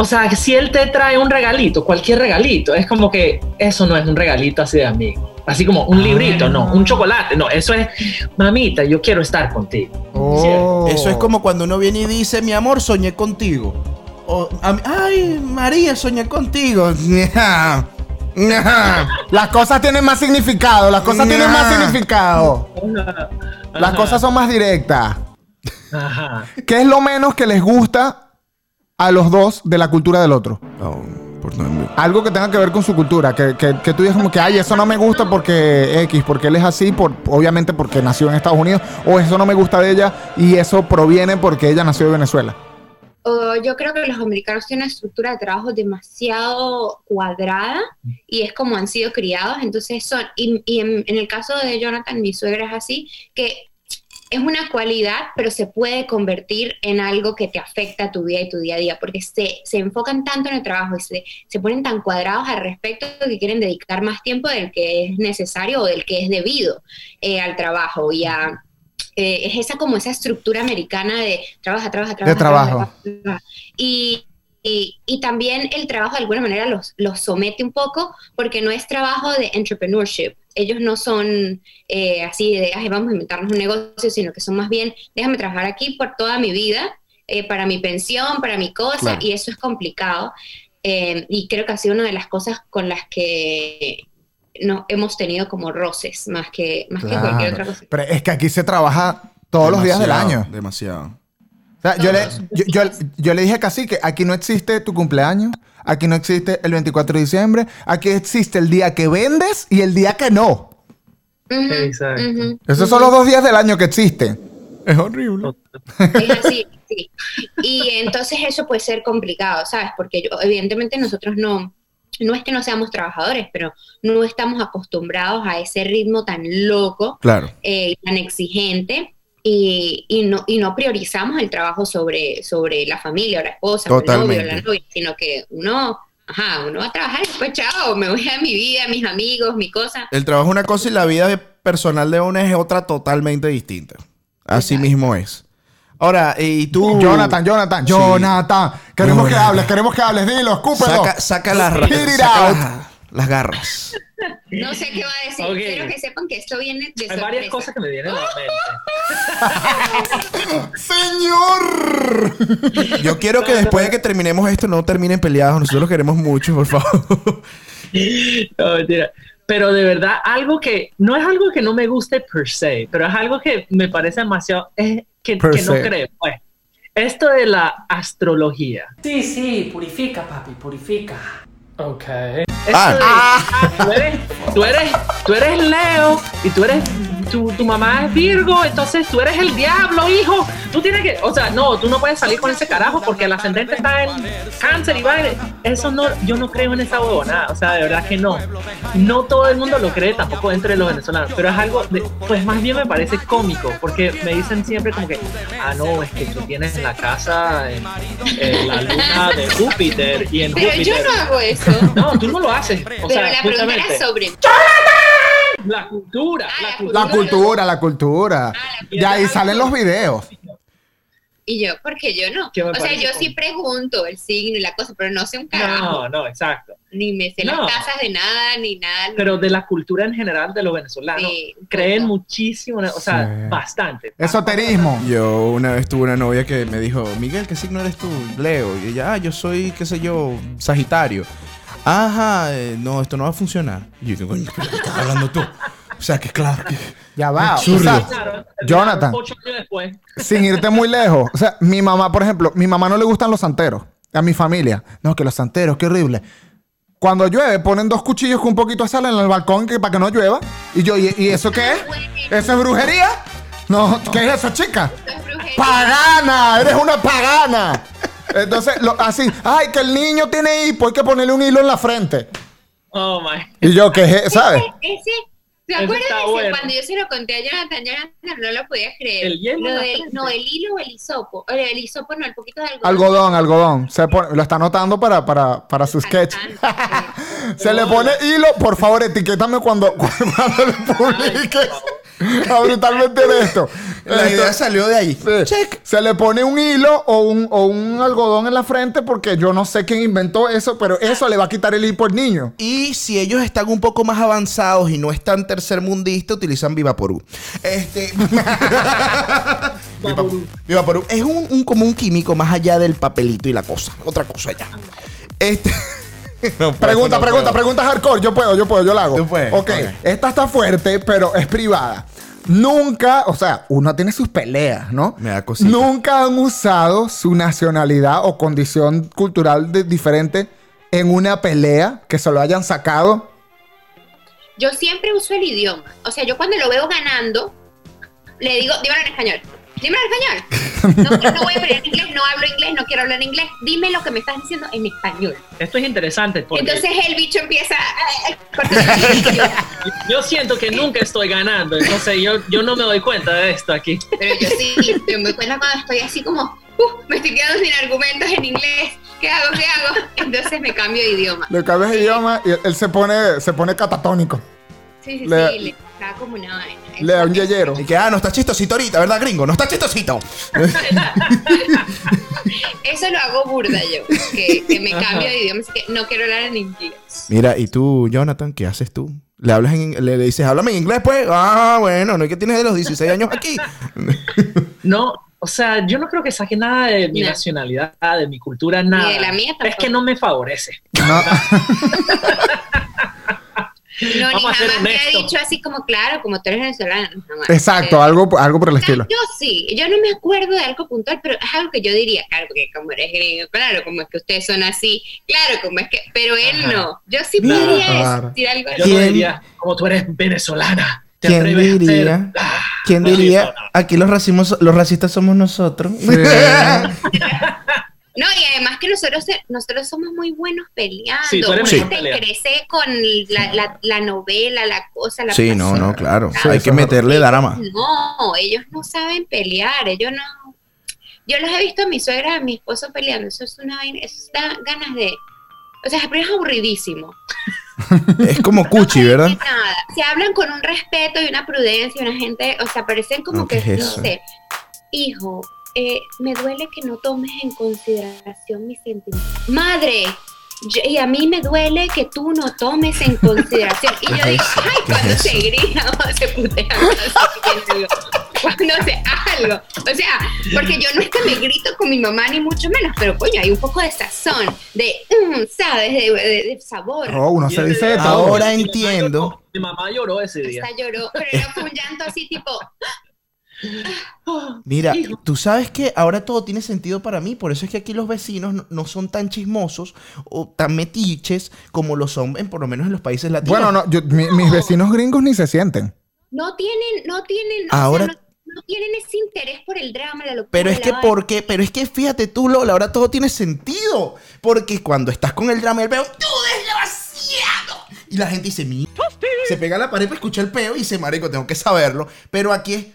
[SPEAKER 6] o sea, si él te trae un regalito, cualquier regalito, es como que eso no es un regalito así de amigo. Así como un librito, no, un chocolate, no, eso es, mamita, yo quiero estar contigo.
[SPEAKER 4] Oh.
[SPEAKER 3] Eso es como cuando uno viene y dice, mi amor, soñé contigo. O, ay, María, soñé contigo.
[SPEAKER 4] Las cosas tienen más significado, las cosas tienen más significado. Las cosas son más directas.
[SPEAKER 6] Ajá.
[SPEAKER 4] ¿Qué es lo menos que les gusta a los dos de la cultura del otro?
[SPEAKER 3] Por no
[SPEAKER 4] Algo que tenga que ver con su cultura, que, que, que tú digas como que, ay, eso no me gusta porque X, porque él es así, por, obviamente porque nació en Estados Unidos, o eso no me gusta de ella y eso proviene porque ella nació de Venezuela.
[SPEAKER 5] Uh, yo creo que los americanos tienen una estructura de trabajo demasiado cuadrada y es como han sido criados, entonces son, y, y en, en el caso de Jonathan, mi suegra es así, que es una cualidad, pero se puede convertir en algo que te afecta a tu vida y tu día a día, porque se, se enfocan tanto en el trabajo y se, se ponen tan cuadrados al respecto que quieren dedicar más tiempo del que es necesario o del que es debido eh, al trabajo y a... eh, es esa como esa estructura americana de trabaja, trabaja, trabaja.
[SPEAKER 4] trabajo.
[SPEAKER 5] trabaja, trabaja. Y, y, y también el trabajo de alguna manera los, los somete un poco porque no es trabajo de entrepreneurship. Ellos no son eh, así de, "Ay, vamos a inventarnos un negocio, sino que son más bien, déjame trabajar aquí por toda mi vida, eh, para mi pensión, para mi cosa,
[SPEAKER 3] Claro.
[SPEAKER 5] y eso es complicado. Eh, y creo que ha sido una de las cosas con las que no, hemos tenido como roces, más que, más que cualquier otra cosa.
[SPEAKER 4] Pero es que aquí se trabaja todos los días del año.
[SPEAKER 3] Demasiado.
[SPEAKER 4] O sea, yo, le, yo, yo- yo le dije casi que aquí no existe tu cumpleaños, aquí no existe el 24 de diciembre, aquí existe el día que vendes y el día que no.
[SPEAKER 6] Exacto.
[SPEAKER 4] Esos son los dos días del año que existen.
[SPEAKER 3] Es horrible.
[SPEAKER 5] Es así, sí. Y entonces eso puede ser complicado, ¿sabes? Porque yo- evidentemente nosotros no, no es que no seamos trabajadores, pero no estamos acostumbrados a ese ritmo tan loco,
[SPEAKER 3] Claro.
[SPEAKER 5] eh, tan exigente. Y, y no, y no priorizamos el trabajo sobre, sobre la familia o la esposa o el novio o la novia, sino que uno, ajá, uno va a trabajar y después chao, me voy a mi vida, mis amigos, mi cosa.
[SPEAKER 3] El trabajo es una cosa y la vida personal de uno es otra totalmente distinta. Así
[SPEAKER 5] Exacto.
[SPEAKER 3] mismo es. Ahora, y tú.
[SPEAKER 4] Jonathan, Jonathan,
[SPEAKER 3] Sí.
[SPEAKER 4] Jonathan. Queremos que hables, queremos que hables. Dilo, escúpelo.
[SPEAKER 3] Saca, saca las, saca las garras.
[SPEAKER 5] No sé qué va a decir,
[SPEAKER 6] Ok.
[SPEAKER 5] quiero que sepan que esto viene de
[SPEAKER 6] Hay varias cosas que me vienen a la mente.
[SPEAKER 4] Señor.
[SPEAKER 3] Yo quiero que después de que terminemos esto no terminen peleados. Nosotros los queremos mucho, por favor.
[SPEAKER 6] No, mentira. Pero de verdad, algo que no es algo que no me guste per se, pero es algo que me parece demasiado, es que, no creo. Pues, esto de la astrología.
[SPEAKER 7] Sí, sí, purifica, papi, purifica. Ok.
[SPEAKER 3] Ah.
[SPEAKER 6] de- tú, eres, tú, eres, tú eres Leo y tú eres, tu, tu mamá es Virgo, entonces tú eres el diablo, hijo. Tú tienes que, o sea, no, tú no puedes salir con ese carajo porque el ascendente está en cáncer y vaina. Eso no, yo no creo en esa huevonada, o sea, de verdad que no. No todo el mundo lo cree, tampoco entre los venezolanos, pero es algo, de, pues más bien me parece cómico porque me dicen siempre como que, ah, no, es que tú tienes la casa en, en la luna de Júpiter y en
[SPEAKER 5] Pero
[SPEAKER 6] Júpiter.
[SPEAKER 5] yo no hago eso.
[SPEAKER 6] No, tú no lo haces. O
[SPEAKER 5] Pero
[SPEAKER 6] sea,
[SPEAKER 5] la pregunta
[SPEAKER 6] justamente,
[SPEAKER 5] era sobre.
[SPEAKER 6] La cultura.
[SPEAKER 5] Ah,
[SPEAKER 6] la cultura.
[SPEAKER 4] La cultura, la cultura.
[SPEAKER 5] Ah, la
[SPEAKER 4] Y ahí salen los videos.
[SPEAKER 5] Y yo, porque yo no. O sea, yo sí pregunto el signo y la cosa, pero no sé un carajo.
[SPEAKER 6] No, no, exacto.
[SPEAKER 5] Ni me sé
[SPEAKER 6] No.
[SPEAKER 5] las casas de nada, ni nada.
[SPEAKER 6] Pero de la cultura en general de los venezolanos,
[SPEAKER 5] Sí,
[SPEAKER 6] creen
[SPEAKER 5] poco.
[SPEAKER 6] muchísimo, o sea,
[SPEAKER 4] Sí.
[SPEAKER 6] bastante.
[SPEAKER 4] Esoterismo.
[SPEAKER 3] Yo una vez tuve una novia que me dijo, Miguel, ¿qué signo eres tú? Leo. Y ella, ah, yo soy, qué sé yo, Sagitario. Ajá, eh, no, esto no va a funcionar. Y yo, ¿qué coño ¿pero qué estás hablando tú? O sea, que claro que...
[SPEAKER 4] Ya va. O sea,
[SPEAKER 6] Claro,
[SPEAKER 4] Jonathan.
[SPEAKER 6] Ocho años después.
[SPEAKER 4] sin irte muy lejos. O sea, mi mamá, por ejemplo, mi mamá no le gustan los santeros. A mi familia. No, que los santeros, qué horrible. Cuando llueve, ponen dos cuchillos con un poquito de sal en el balcón que, para que no llueva. Y yo, ¿y, y eso qué es? ¿Eso es brujería? No, ¿qué es eso, chica?
[SPEAKER 5] Esto es brujería.
[SPEAKER 4] ¡Pagana! ¡Eres una pagana! Entonces, lo- así, ay, que el niño tiene hipo, hay que ponerle un hilo en la frente.
[SPEAKER 6] Oh my.
[SPEAKER 4] Y yo, ¿qué es? ¿Sabes?
[SPEAKER 5] Ese, ese ¿Te
[SPEAKER 6] Eso
[SPEAKER 5] acuerdas
[SPEAKER 6] está
[SPEAKER 5] de ese?
[SPEAKER 6] bueno.
[SPEAKER 5] Cuando yo se lo conté a Jonathan, Jonathan no lo podía creer.
[SPEAKER 6] El hielo
[SPEAKER 5] Lo del- no, el hilo o el hisopo. O el hisopo no, el poquito de algodón.
[SPEAKER 4] Algodón, algodón. Se pone- lo está anotando para, para, para su sketch. Se le pone hilo, por favor, etiquétame cuando, cuando lo publiques. A brutalmente honesto.
[SPEAKER 3] La
[SPEAKER 4] Esto-
[SPEAKER 3] idea salió de ahí.
[SPEAKER 4] Sí. Se le pone un hilo o un, o un algodón en la frente porque yo no sé quién inventó eso, pero eso le va a quitar el hipo al niño.
[SPEAKER 3] Y si ellos están un poco más avanzados y no están tercermundistas, utilizan Vivaporú. Este. Vivaporú. Vivaporú. Es un, un- como un químico más allá del papelito y la cosa. Otra cosa ya. Este. No
[SPEAKER 4] Pregunta,
[SPEAKER 3] no
[SPEAKER 4] pregunta,
[SPEAKER 3] puedo.
[SPEAKER 4] pregunta hardcore. Yo puedo, yo puedo, yo la hago.
[SPEAKER 3] Tú puedes,
[SPEAKER 4] Ok,
[SPEAKER 3] ok.
[SPEAKER 4] esta está fuerte, pero es privada. Nunca, o sea, uno tiene sus peleas, ¿no?
[SPEAKER 3] Me da cosita.
[SPEAKER 4] Nunca han usado su nacionalidad o condición cultural de- diferente en una pelea que se lo hayan sacado.
[SPEAKER 5] Yo siempre uso el idioma. O sea, yo cuando lo veo ganando, le digo, dímelo en español. Dímelo en español. No, no voy a en inglés, no hablo inglés, no quiero hablar inglés. Dime lo que me estás diciendo en español.
[SPEAKER 6] Esto es interesante porque
[SPEAKER 5] Entonces el bicho empieza a... yo-
[SPEAKER 6] yo siento que nunca estoy ganando. Entonces yo, yo no me doy cuenta de esto aquí.
[SPEAKER 5] Pero yo sí, yo me doy cuenta cuando estoy así como, "Uh, me estoy quedando sin argumentos en inglés. ¿Qué hago? ¿Qué hago? Entonces me cambio de idioma.
[SPEAKER 4] Le cambias de idioma y él se pone, se pone catatónico.
[SPEAKER 5] Sí, sí,
[SPEAKER 4] Le-
[SPEAKER 5] sí, le da como una vaina.
[SPEAKER 4] Le da un yeyero.
[SPEAKER 3] Y que, ah, no está chistosito ahorita, ¿verdad, gringo? No está chistosito.
[SPEAKER 5] Eso lo hago burda yo, que, que me cambio de idioma, así que no quiero hablar en inglés.
[SPEAKER 3] Mira, ¿y tú, Jonathan, qué haces tú? ¿Le hablas en, le, le dices, háblame en inglés, pues? Ah, bueno, no es que tienes de los 16 años aquí.
[SPEAKER 6] No, o sea, yo no creo que saque nada de mi
[SPEAKER 5] No.
[SPEAKER 6] nacionalidad, de mi cultura, nada.
[SPEAKER 5] de la mía
[SPEAKER 6] es
[SPEAKER 5] tampoco.
[SPEAKER 6] que no me favorece.
[SPEAKER 4] No.
[SPEAKER 5] No, ni
[SPEAKER 6] Vamos a ser
[SPEAKER 5] jamás me ha dicho así como, claro, como tú eres venezolana. no, jamás.
[SPEAKER 4] Exacto,
[SPEAKER 5] Eh,
[SPEAKER 4] algo, algo por el estilo.
[SPEAKER 5] Yo sí, yo no me acuerdo de algo puntual, pero es algo que yo diría, claro, porque como eres gringo, claro, como es que ustedes son así, claro, como es que, pero él
[SPEAKER 6] Ajá.
[SPEAKER 5] no. Yo sí
[SPEAKER 3] Mira.
[SPEAKER 5] podría
[SPEAKER 4] Claro.
[SPEAKER 5] decir algo
[SPEAKER 6] Yo
[SPEAKER 5] así.
[SPEAKER 6] no
[SPEAKER 3] ¿Quién?
[SPEAKER 6] diría, como tú eres venezolana, te
[SPEAKER 3] ¿Quién
[SPEAKER 6] a
[SPEAKER 3] diría?
[SPEAKER 6] hacer- Ah,
[SPEAKER 3] ¿Quién
[SPEAKER 6] no,
[SPEAKER 3] diría?
[SPEAKER 6] no, no.
[SPEAKER 3] Aquí los, racimos, los racistas somos nosotros.
[SPEAKER 5] No, y además que nosotros, nosotros somos muy buenos peleando.
[SPEAKER 6] Sí, tú eres
[SPEAKER 5] crece con la, la, la novela, la cosa, la
[SPEAKER 3] Sí, no,
[SPEAKER 5] pasión.
[SPEAKER 3] no, claro.
[SPEAKER 5] Sí,
[SPEAKER 3] Hay que meterle drama.
[SPEAKER 5] No, ellos no saben pelear, ellos no. Yo los he visto a mi suegra, a mi esposo peleando, eso es una vaina, eso da ganas de. O sea, pero es aburridísimo.
[SPEAKER 3] Es como cuchi,
[SPEAKER 5] No
[SPEAKER 3] ¿verdad?
[SPEAKER 5] Nada. Se hablan con un respeto y una prudencia, una gente, o sea, parecen como
[SPEAKER 3] No, ¿qué
[SPEAKER 5] que,
[SPEAKER 3] es
[SPEAKER 5] no
[SPEAKER 3] eso?
[SPEAKER 5] sé, hijo, eh, me duele que no tomes en consideración mis sentimientos. Madre, yo- y a mí me duele que tú no tomes en consideración. Y yo
[SPEAKER 3] ¿Qué es
[SPEAKER 5] digo, ay,
[SPEAKER 3] ¿Qué es
[SPEAKER 5] cuando se grita o se putea, cuando se algo, cuando se algo. O sea, porque yo no es que me grito con mi mamá ni mucho menos, pero coño, hay un poco de sazón, de, mm, ¿sabes? De, de- de sabor.
[SPEAKER 4] Oh, uno se dice de todo.
[SPEAKER 3] Ahora entiendo.
[SPEAKER 6] Mi mamá lloró ese día.
[SPEAKER 5] Hasta lloró, pero era un llanto así tipo,
[SPEAKER 3] Mira, tú sabes que ahora todo tiene sentido para mí, por eso es que aquí los vecinos no, no son tan chismosos o tan metiches como lo son en por lo menos en los países latinos.
[SPEAKER 4] Bueno, no, yo- mi- mis vecinos gringos ni se sienten.
[SPEAKER 5] no tienen, no tienen, o
[SPEAKER 3] Ahora-
[SPEAKER 5] sea, no, no tienen ese interés por el drama, la locura.
[SPEAKER 3] Pero es que
[SPEAKER 5] vaina.
[SPEAKER 3] ¿por qué? Pero es que fíjate tú, Lola, ahora todo tiene sentido. Porque cuando estás con el drama el peo, ¡tú desgraciado! Y la gente dice, mi... Se pega a la pared para escuchar el peo y dice, marico, tengo que saberlo. Pero aquí es...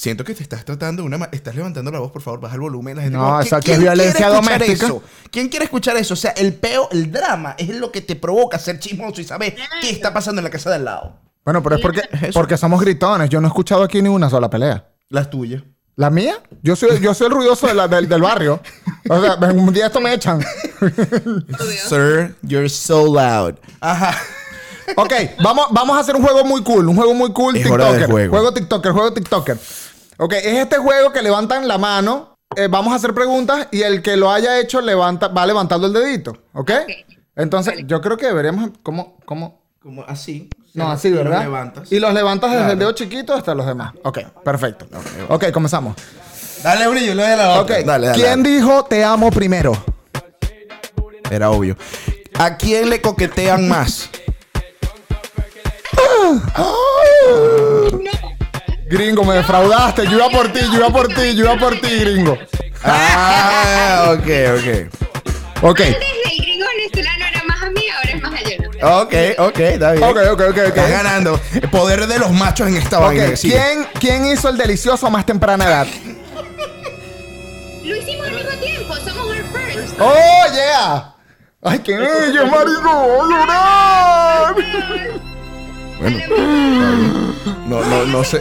[SPEAKER 3] Siento que te estás tratando de una... Estás levantando la voz, por favor, baja el volumen. La gente
[SPEAKER 4] No,
[SPEAKER 3] como,
[SPEAKER 4] esa
[SPEAKER 3] ¿qui-
[SPEAKER 4] que es
[SPEAKER 3] quién quiere
[SPEAKER 4] violencia
[SPEAKER 3] escuchar
[SPEAKER 4] doméstica.
[SPEAKER 3] eso? ¿Quién quiere escuchar eso? O sea, el peo, el drama, es lo que te provoca ser chismoso y saber qué está pasando en la casa de al lado.
[SPEAKER 4] Bueno, pero es porque,
[SPEAKER 3] eso.
[SPEAKER 4] porque somos gritones. Yo no he escuchado aquí ni una sola pelea.
[SPEAKER 3] Las tuyas.
[SPEAKER 4] ¿La mía? Yo soy, yo soy el ruidoso de la- del, del barrio. O sea, un día esto me echan.
[SPEAKER 3] Sir, you're so loud. Ajá.
[SPEAKER 4] Ok, vamos, vamos a hacer un juego muy cool. Un juego muy cool
[SPEAKER 3] Es hora
[SPEAKER 4] TikToker.
[SPEAKER 3] del juego.
[SPEAKER 4] Juego TikToker, juego TikToker. Ok, es este juego que levantan la mano. eh, vamos a hacer preguntas y el que lo haya hecho levanta, va levantando el dedito. ¿Ok?
[SPEAKER 5] Ok.
[SPEAKER 4] Entonces, yo creo que deberíamos. ¿Cómo? cómo?
[SPEAKER 3] Como así.
[SPEAKER 4] No, así,
[SPEAKER 3] Y los
[SPEAKER 4] ¿verdad?
[SPEAKER 3] levantas.
[SPEAKER 4] Y los levantas desde el dedo chiquito hasta los demás. Ok, perfecto. Ok, comenzamos.
[SPEAKER 3] Dale le doy a la
[SPEAKER 4] Ok,
[SPEAKER 3] otra. Dale, dale.
[SPEAKER 4] ¿quién dijo te amo primero?
[SPEAKER 3] Era obvio. ¿A quién le coquetean más?
[SPEAKER 4] Gringo, me defraudaste. Yo iba por ti, yo iba por ti, yo iba por ti, gringo.
[SPEAKER 3] Ah, ok, ok.
[SPEAKER 4] Ok,
[SPEAKER 5] Antes el gringo venezolano era más a mí, ahora es más a Jonathan.
[SPEAKER 3] Ok, ok, está bien.
[SPEAKER 4] Ok, ok, ok, ok.
[SPEAKER 3] Estás ganando. El poder de los machos en esta
[SPEAKER 4] Ok,
[SPEAKER 3] vaina. Sigue.
[SPEAKER 4] ¿quién, ¿quién hizo el delicioso a más temprana edad?
[SPEAKER 5] Lo hicimos al mismo tiempo, somos our first.
[SPEAKER 4] ¡Oh, yeah! ¡Ay, qué bello, marico! ¡Voy a llorar!
[SPEAKER 3] Bueno, no, no, no sé.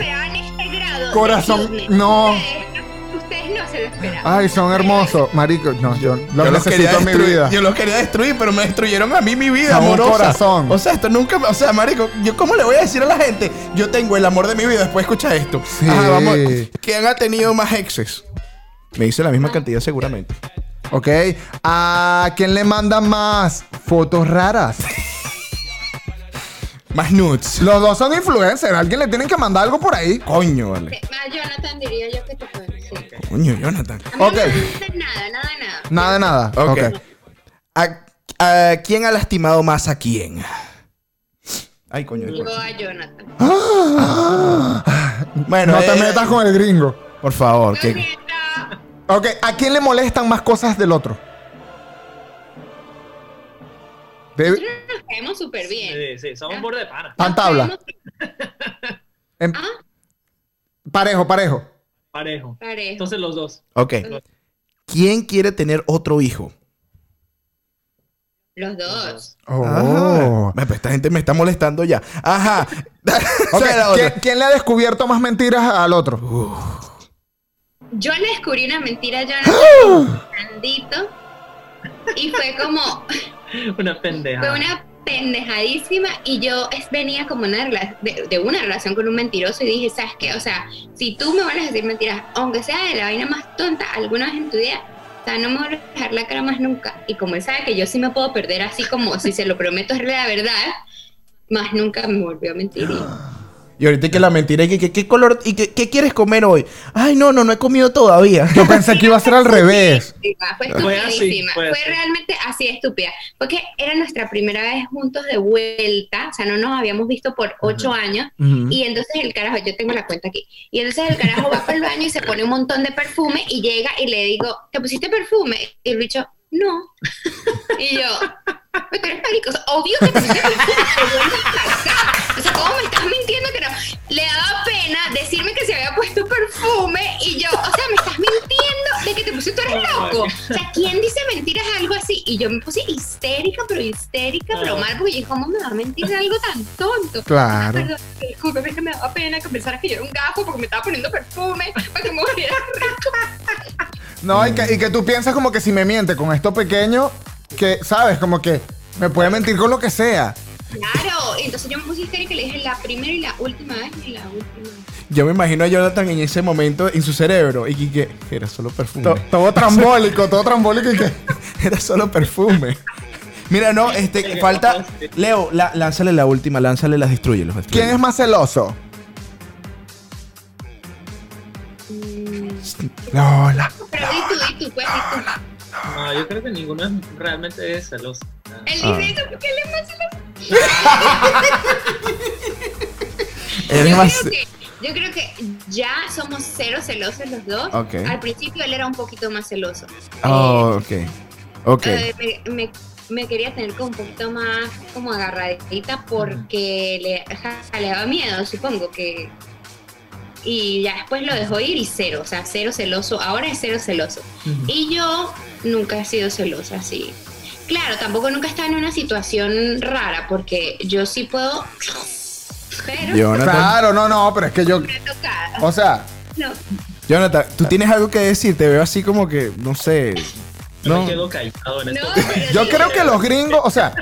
[SPEAKER 4] Corazón, no.
[SPEAKER 5] Ustedes, no se lo esperaban.
[SPEAKER 4] Ay, son hermosos, marico. No, yo los
[SPEAKER 3] Yo los, quería
[SPEAKER 4] necesito en mi
[SPEAKER 3] destruir,
[SPEAKER 4] vida.
[SPEAKER 3] yo los quería destruir, pero me destruyeron a mí mi vida,
[SPEAKER 4] Son un
[SPEAKER 3] amorosa.
[SPEAKER 4] corazón.
[SPEAKER 3] O sea, esto nunca, me- o sea, marico, yo cómo le voy a decir a la gente, yo tengo el amor de mi vida, después escucha esto.
[SPEAKER 4] Sí.
[SPEAKER 3] Ajá, vamos. ¿Quién ha tenido más exes? Me dice la misma cantidad seguramente.
[SPEAKER 4] Ok. ¿A quién le mandan más fotos raras?
[SPEAKER 3] Más nudes.
[SPEAKER 4] Los dos son influencers. Alguien le tienen que mandar algo por ahí.
[SPEAKER 3] Coño, vale.
[SPEAKER 5] A Jonathan diría yo que te puede decir.
[SPEAKER 3] Coño, Jonathan.
[SPEAKER 5] A mí
[SPEAKER 4] Ok.
[SPEAKER 5] no me gusta nada, nada, nada.
[SPEAKER 4] Nada de nada.
[SPEAKER 3] Ok.
[SPEAKER 4] Ok.
[SPEAKER 3] ¿A, a quién ha lastimado más a quién? Ay, coño.
[SPEAKER 5] Yo a Jonathan.
[SPEAKER 3] Bueno,
[SPEAKER 4] no te
[SPEAKER 3] eh,
[SPEAKER 4] metas con el gringo.
[SPEAKER 3] Por favor, que
[SPEAKER 5] Neta.
[SPEAKER 4] Ok. ¿A quién le molestan más cosas del otro?
[SPEAKER 5] Caemos súper bien.
[SPEAKER 6] Sí, sí, somos borde de pana.
[SPEAKER 4] Pan tabla. Em-
[SPEAKER 5] Ah,
[SPEAKER 4] parejo, parejo.
[SPEAKER 6] Parejo.
[SPEAKER 5] parejo.
[SPEAKER 6] Entonces los dos.
[SPEAKER 3] Ok. ¿Quién quiere tener otro hijo?
[SPEAKER 5] Los dos.
[SPEAKER 4] Oh.
[SPEAKER 3] Pues, Esta gente me está molestando ya. Ajá.
[SPEAKER 4] Ok,
[SPEAKER 3] Esa es la
[SPEAKER 4] ¿quién,
[SPEAKER 3] otra.
[SPEAKER 4] quién le ha descubierto más mentiras al otro?
[SPEAKER 5] Yo le descubrí una mentira a Jonathan grandito y fue como
[SPEAKER 6] Una pendeja.
[SPEAKER 5] fue una pendejadísima y yo venía como una de, de una relación con un mentiroso y dije, ¿sabes qué? O sea, si tú me vas a decir mentiras, aunque sea de la vaina más tonta alguna vez en tu vida, o sea, no me voy a dejar la cara más nunca. Y como él sabe que yo sí me puedo perder así como si se lo prometo es la verdad, más nunca me volvió a mentir. Y-
[SPEAKER 3] Y ahorita que la mentira, ¿y que, que- qué color y que, qué quieres comer hoy? Ay, no, no, no he comido todavía.
[SPEAKER 4] Yo pensé que iba a ser al revés.
[SPEAKER 5] Fue
[SPEAKER 6] Fue así,
[SPEAKER 5] estupidísima.
[SPEAKER 6] fue
[SPEAKER 5] Fue,
[SPEAKER 6] así.
[SPEAKER 5] realmente así estúpida. Porque era nuestra primera vez juntos de vuelta. O sea, no nos habíamos visto por ocho años. Y entonces el carajo, yo tengo la cuenta aquí. Y entonces el carajo va para el baño y se pone un montón de perfume y llega y le digo, ¿te pusiste perfume? Y el bicho, no. Y yo, pero eres marico. O sea, obvio que te pusiste perfume. loco. O sea, ¿quién dice mentiras algo así? Y yo me puse histérica, pero histérica, pero mal, porque dije, ¿cómo me va a mentir de algo tan tonto?
[SPEAKER 4] Claro.
[SPEAKER 5] Perdón, discúlpeme, es que me daba pena que pensaras que yo era un gafo porque me estaba poniendo perfume para que me volviera rico.
[SPEAKER 4] No, y que, y que tú piensas como que si me miente con esto pequeño, que, ¿sabes? Como que me puede mentir con lo que sea.
[SPEAKER 5] Claro, y entonces yo me puse histérica y le dije la primera y la última vez y la última.
[SPEAKER 3] Yo me imagino a Jonathan en ese momento en su cerebro y que, era solo perfume.
[SPEAKER 4] To- todo trambólico, todo trambólico y que...
[SPEAKER 3] Era solo perfume. Mira, no, este, falta. Leo, la- lánzale la última, lánzale las destruyelos.
[SPEAKER 4] ¿Quién es más celoso? Lola.
[SPEAKER 5] Tú.
[SPEAKER 6] No, yo creo que ninguno es- realmente es celoso.
[SPEAKER 5] Él
[SPEAKER 3] Ah.
[SPEAKER 5] dice eso porque él es más celoso.
[SPEAKER 3] Eres
[SPEAKER 5] yo,
[SPEAKER 3] más.
[SPEAKER 5] Yo creo que ya somos cero celosos los dos.
[SPEAKER 3] Ok.
[SPEAKER 5] Al principio él era un poquito más celoso.
[SPEAKER 3] Oh, ok. Ok.
[SPEAKER 5] Eh, me, me- me quería tener como un poquito más como agarradita porque le daba miedo, supongo que... Y ya después lo dejó ir y cero, o sea, cero celoso. Ahora es cero celoso. Y yo nunca he sido celosa así. Claro, tampoco nunca he estado en una situación rara porque yo sí puedo... Pero...
[SPEAKER 3] Jonathan.
[SPEAKER 4] Claro, no, no, pero es que yo... O sea,
[SPEAKER 5] No.
[SPEAKER 3] Jonathan, tú tienes algo que decir. Te veo así como que, no sé.
[SPEAKER 6] Yo
[SPEAKER 3] No.
[SPEAKER 6] me quedo callado en
[SPEAKER 5] No,
[SPEAKER 6] esto.
[SPEAKER 4] yo creo que los gringos, o sea,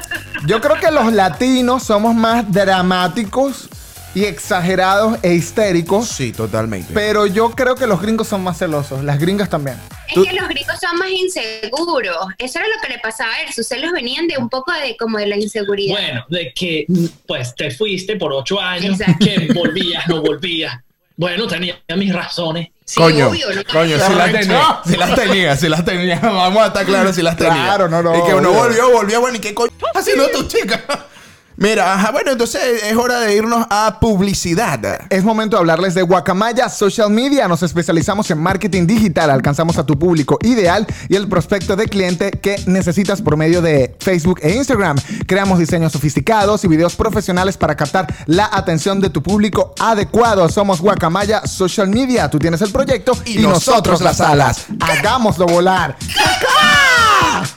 [SPEAKER 4] yo creo que los latinos somos más dramáticos y exagerados e histéricos,
[SPEAKER 3] Sí, totalmente.
[SPEAKER 4] pero yo creo que los gringos son más celosos, las gringas también.
[SPEAKER 5] Es que los gringos son más inseguros. Eso era lo que le pasaba a él. Sus celos venían de un poco de como de la inseguridad.
[SPEAKER 6] Bueno, de que pues te fuiste por ocho años,
[SPEAKER 5] Exacto.
[SPEAKER 6] que volvías, no volvías. Bueno, tenía mis razones.
[SPEAKER 5] Sí,
[SPEAKER 3] coño,
[SPEAKER 5] obvio, ¿no?
[SPEAKER 3] coño, si las tenía, si las tenía, si las tenía. Vamos a estar claros si las tenía.
[SPEAKER 4] Claro, no, no,
[SPEAKER 3] Y que uno
[SPEAKER 4] obvio.
[SPEAKER 3] volvió, volvió, bueno, ¿y qué coño haciendo tu chica? Mira, ajá, bueno, entonces es hora de irnos a publicidad.
[SPEAKER 4] Es momento de hablarles de Guacamaya Social Media. Nos especializamos en marketing digital. Alcanzamos a tu público ideal y el prospecto de cliente que necesitas por medio de Facebook e Instagram. Creamos diseños sofisticados y videos profesionales para captar la atención de tu público adecuado. Somos Guacamaya Social Media. Tú tienes el proyecto y, nosotros las alas. Hagámoslo volar.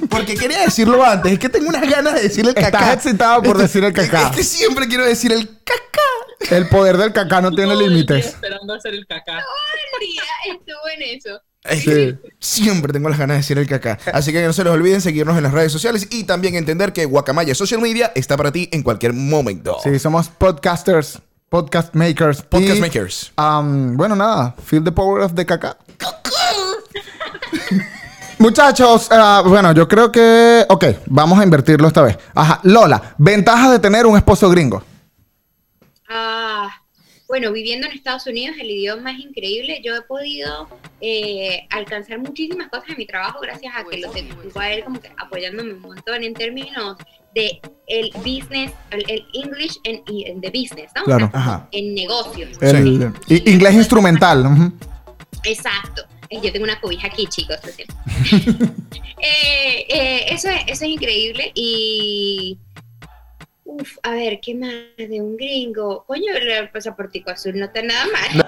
[SPEAKER 3] Porque quería decirlo antes, es que tengo unas ganas de decir el
[SPEAKER 4] Estás
[SPEAKER 3] cacá.
[SPEAKER 4] excitado por decir el cacá.
[SPEAKER 3] Es que siempre quiero decir el cacá.
[SPEAKER 4] El poder del cacá no tiene límites.
[SPEAKER 6] Esperando hacer el cacá.
[SPEAKER 5] el día estuvo en eso.
[SPEAKER 4] Sí.
[SPEAKER 3] Siempre tengo las ganas de decir el cacá. Así que no se les olviden seguirnos en las redes sociales y también entender que Guacamaya Social Media está para ti en cualquier momento.
[SPEAKER 4] Sí, somos podcasters, podcast makers.
[SPEAKER 3] Podcast
[SPEAKER 4] y,
[SPEAKER 3] makers.
[SPEAKER 4] um, bueno, nada, feel the power of the caca. Muchachos, ah, bueno, yo creo que. Ok, vamos a invertirlo esta vez. Ajá, Lola, ventajas de tener un esposo gringo.
[SPEAKER 5] Ah, bueno, viviendo en Estados Unidos, el idioma es increíble. Yo he podido eh, alcanzar muchísimas cosas en mi trabajo gracias a que lo tengo a él como que apoyándome un montón en términos de el business, el, el English en, the business, ¿no? O
[SPEAKER 4] Claro.
[SPEAKER 5] sea,
[SPEAKER 3] Ajá.
[SPEAKER 5] en negocios.
[SPEAKER 4] El, inglés instrumental.
[SPEAKER 5] Exacto. Yo tengo una cobija aquí, chicos. Eh, eh, eso, es, eso es increíble. Y. Uf, a ver, ¿qué más de un gringo? Coño, el pasaportico azul no está nada mal.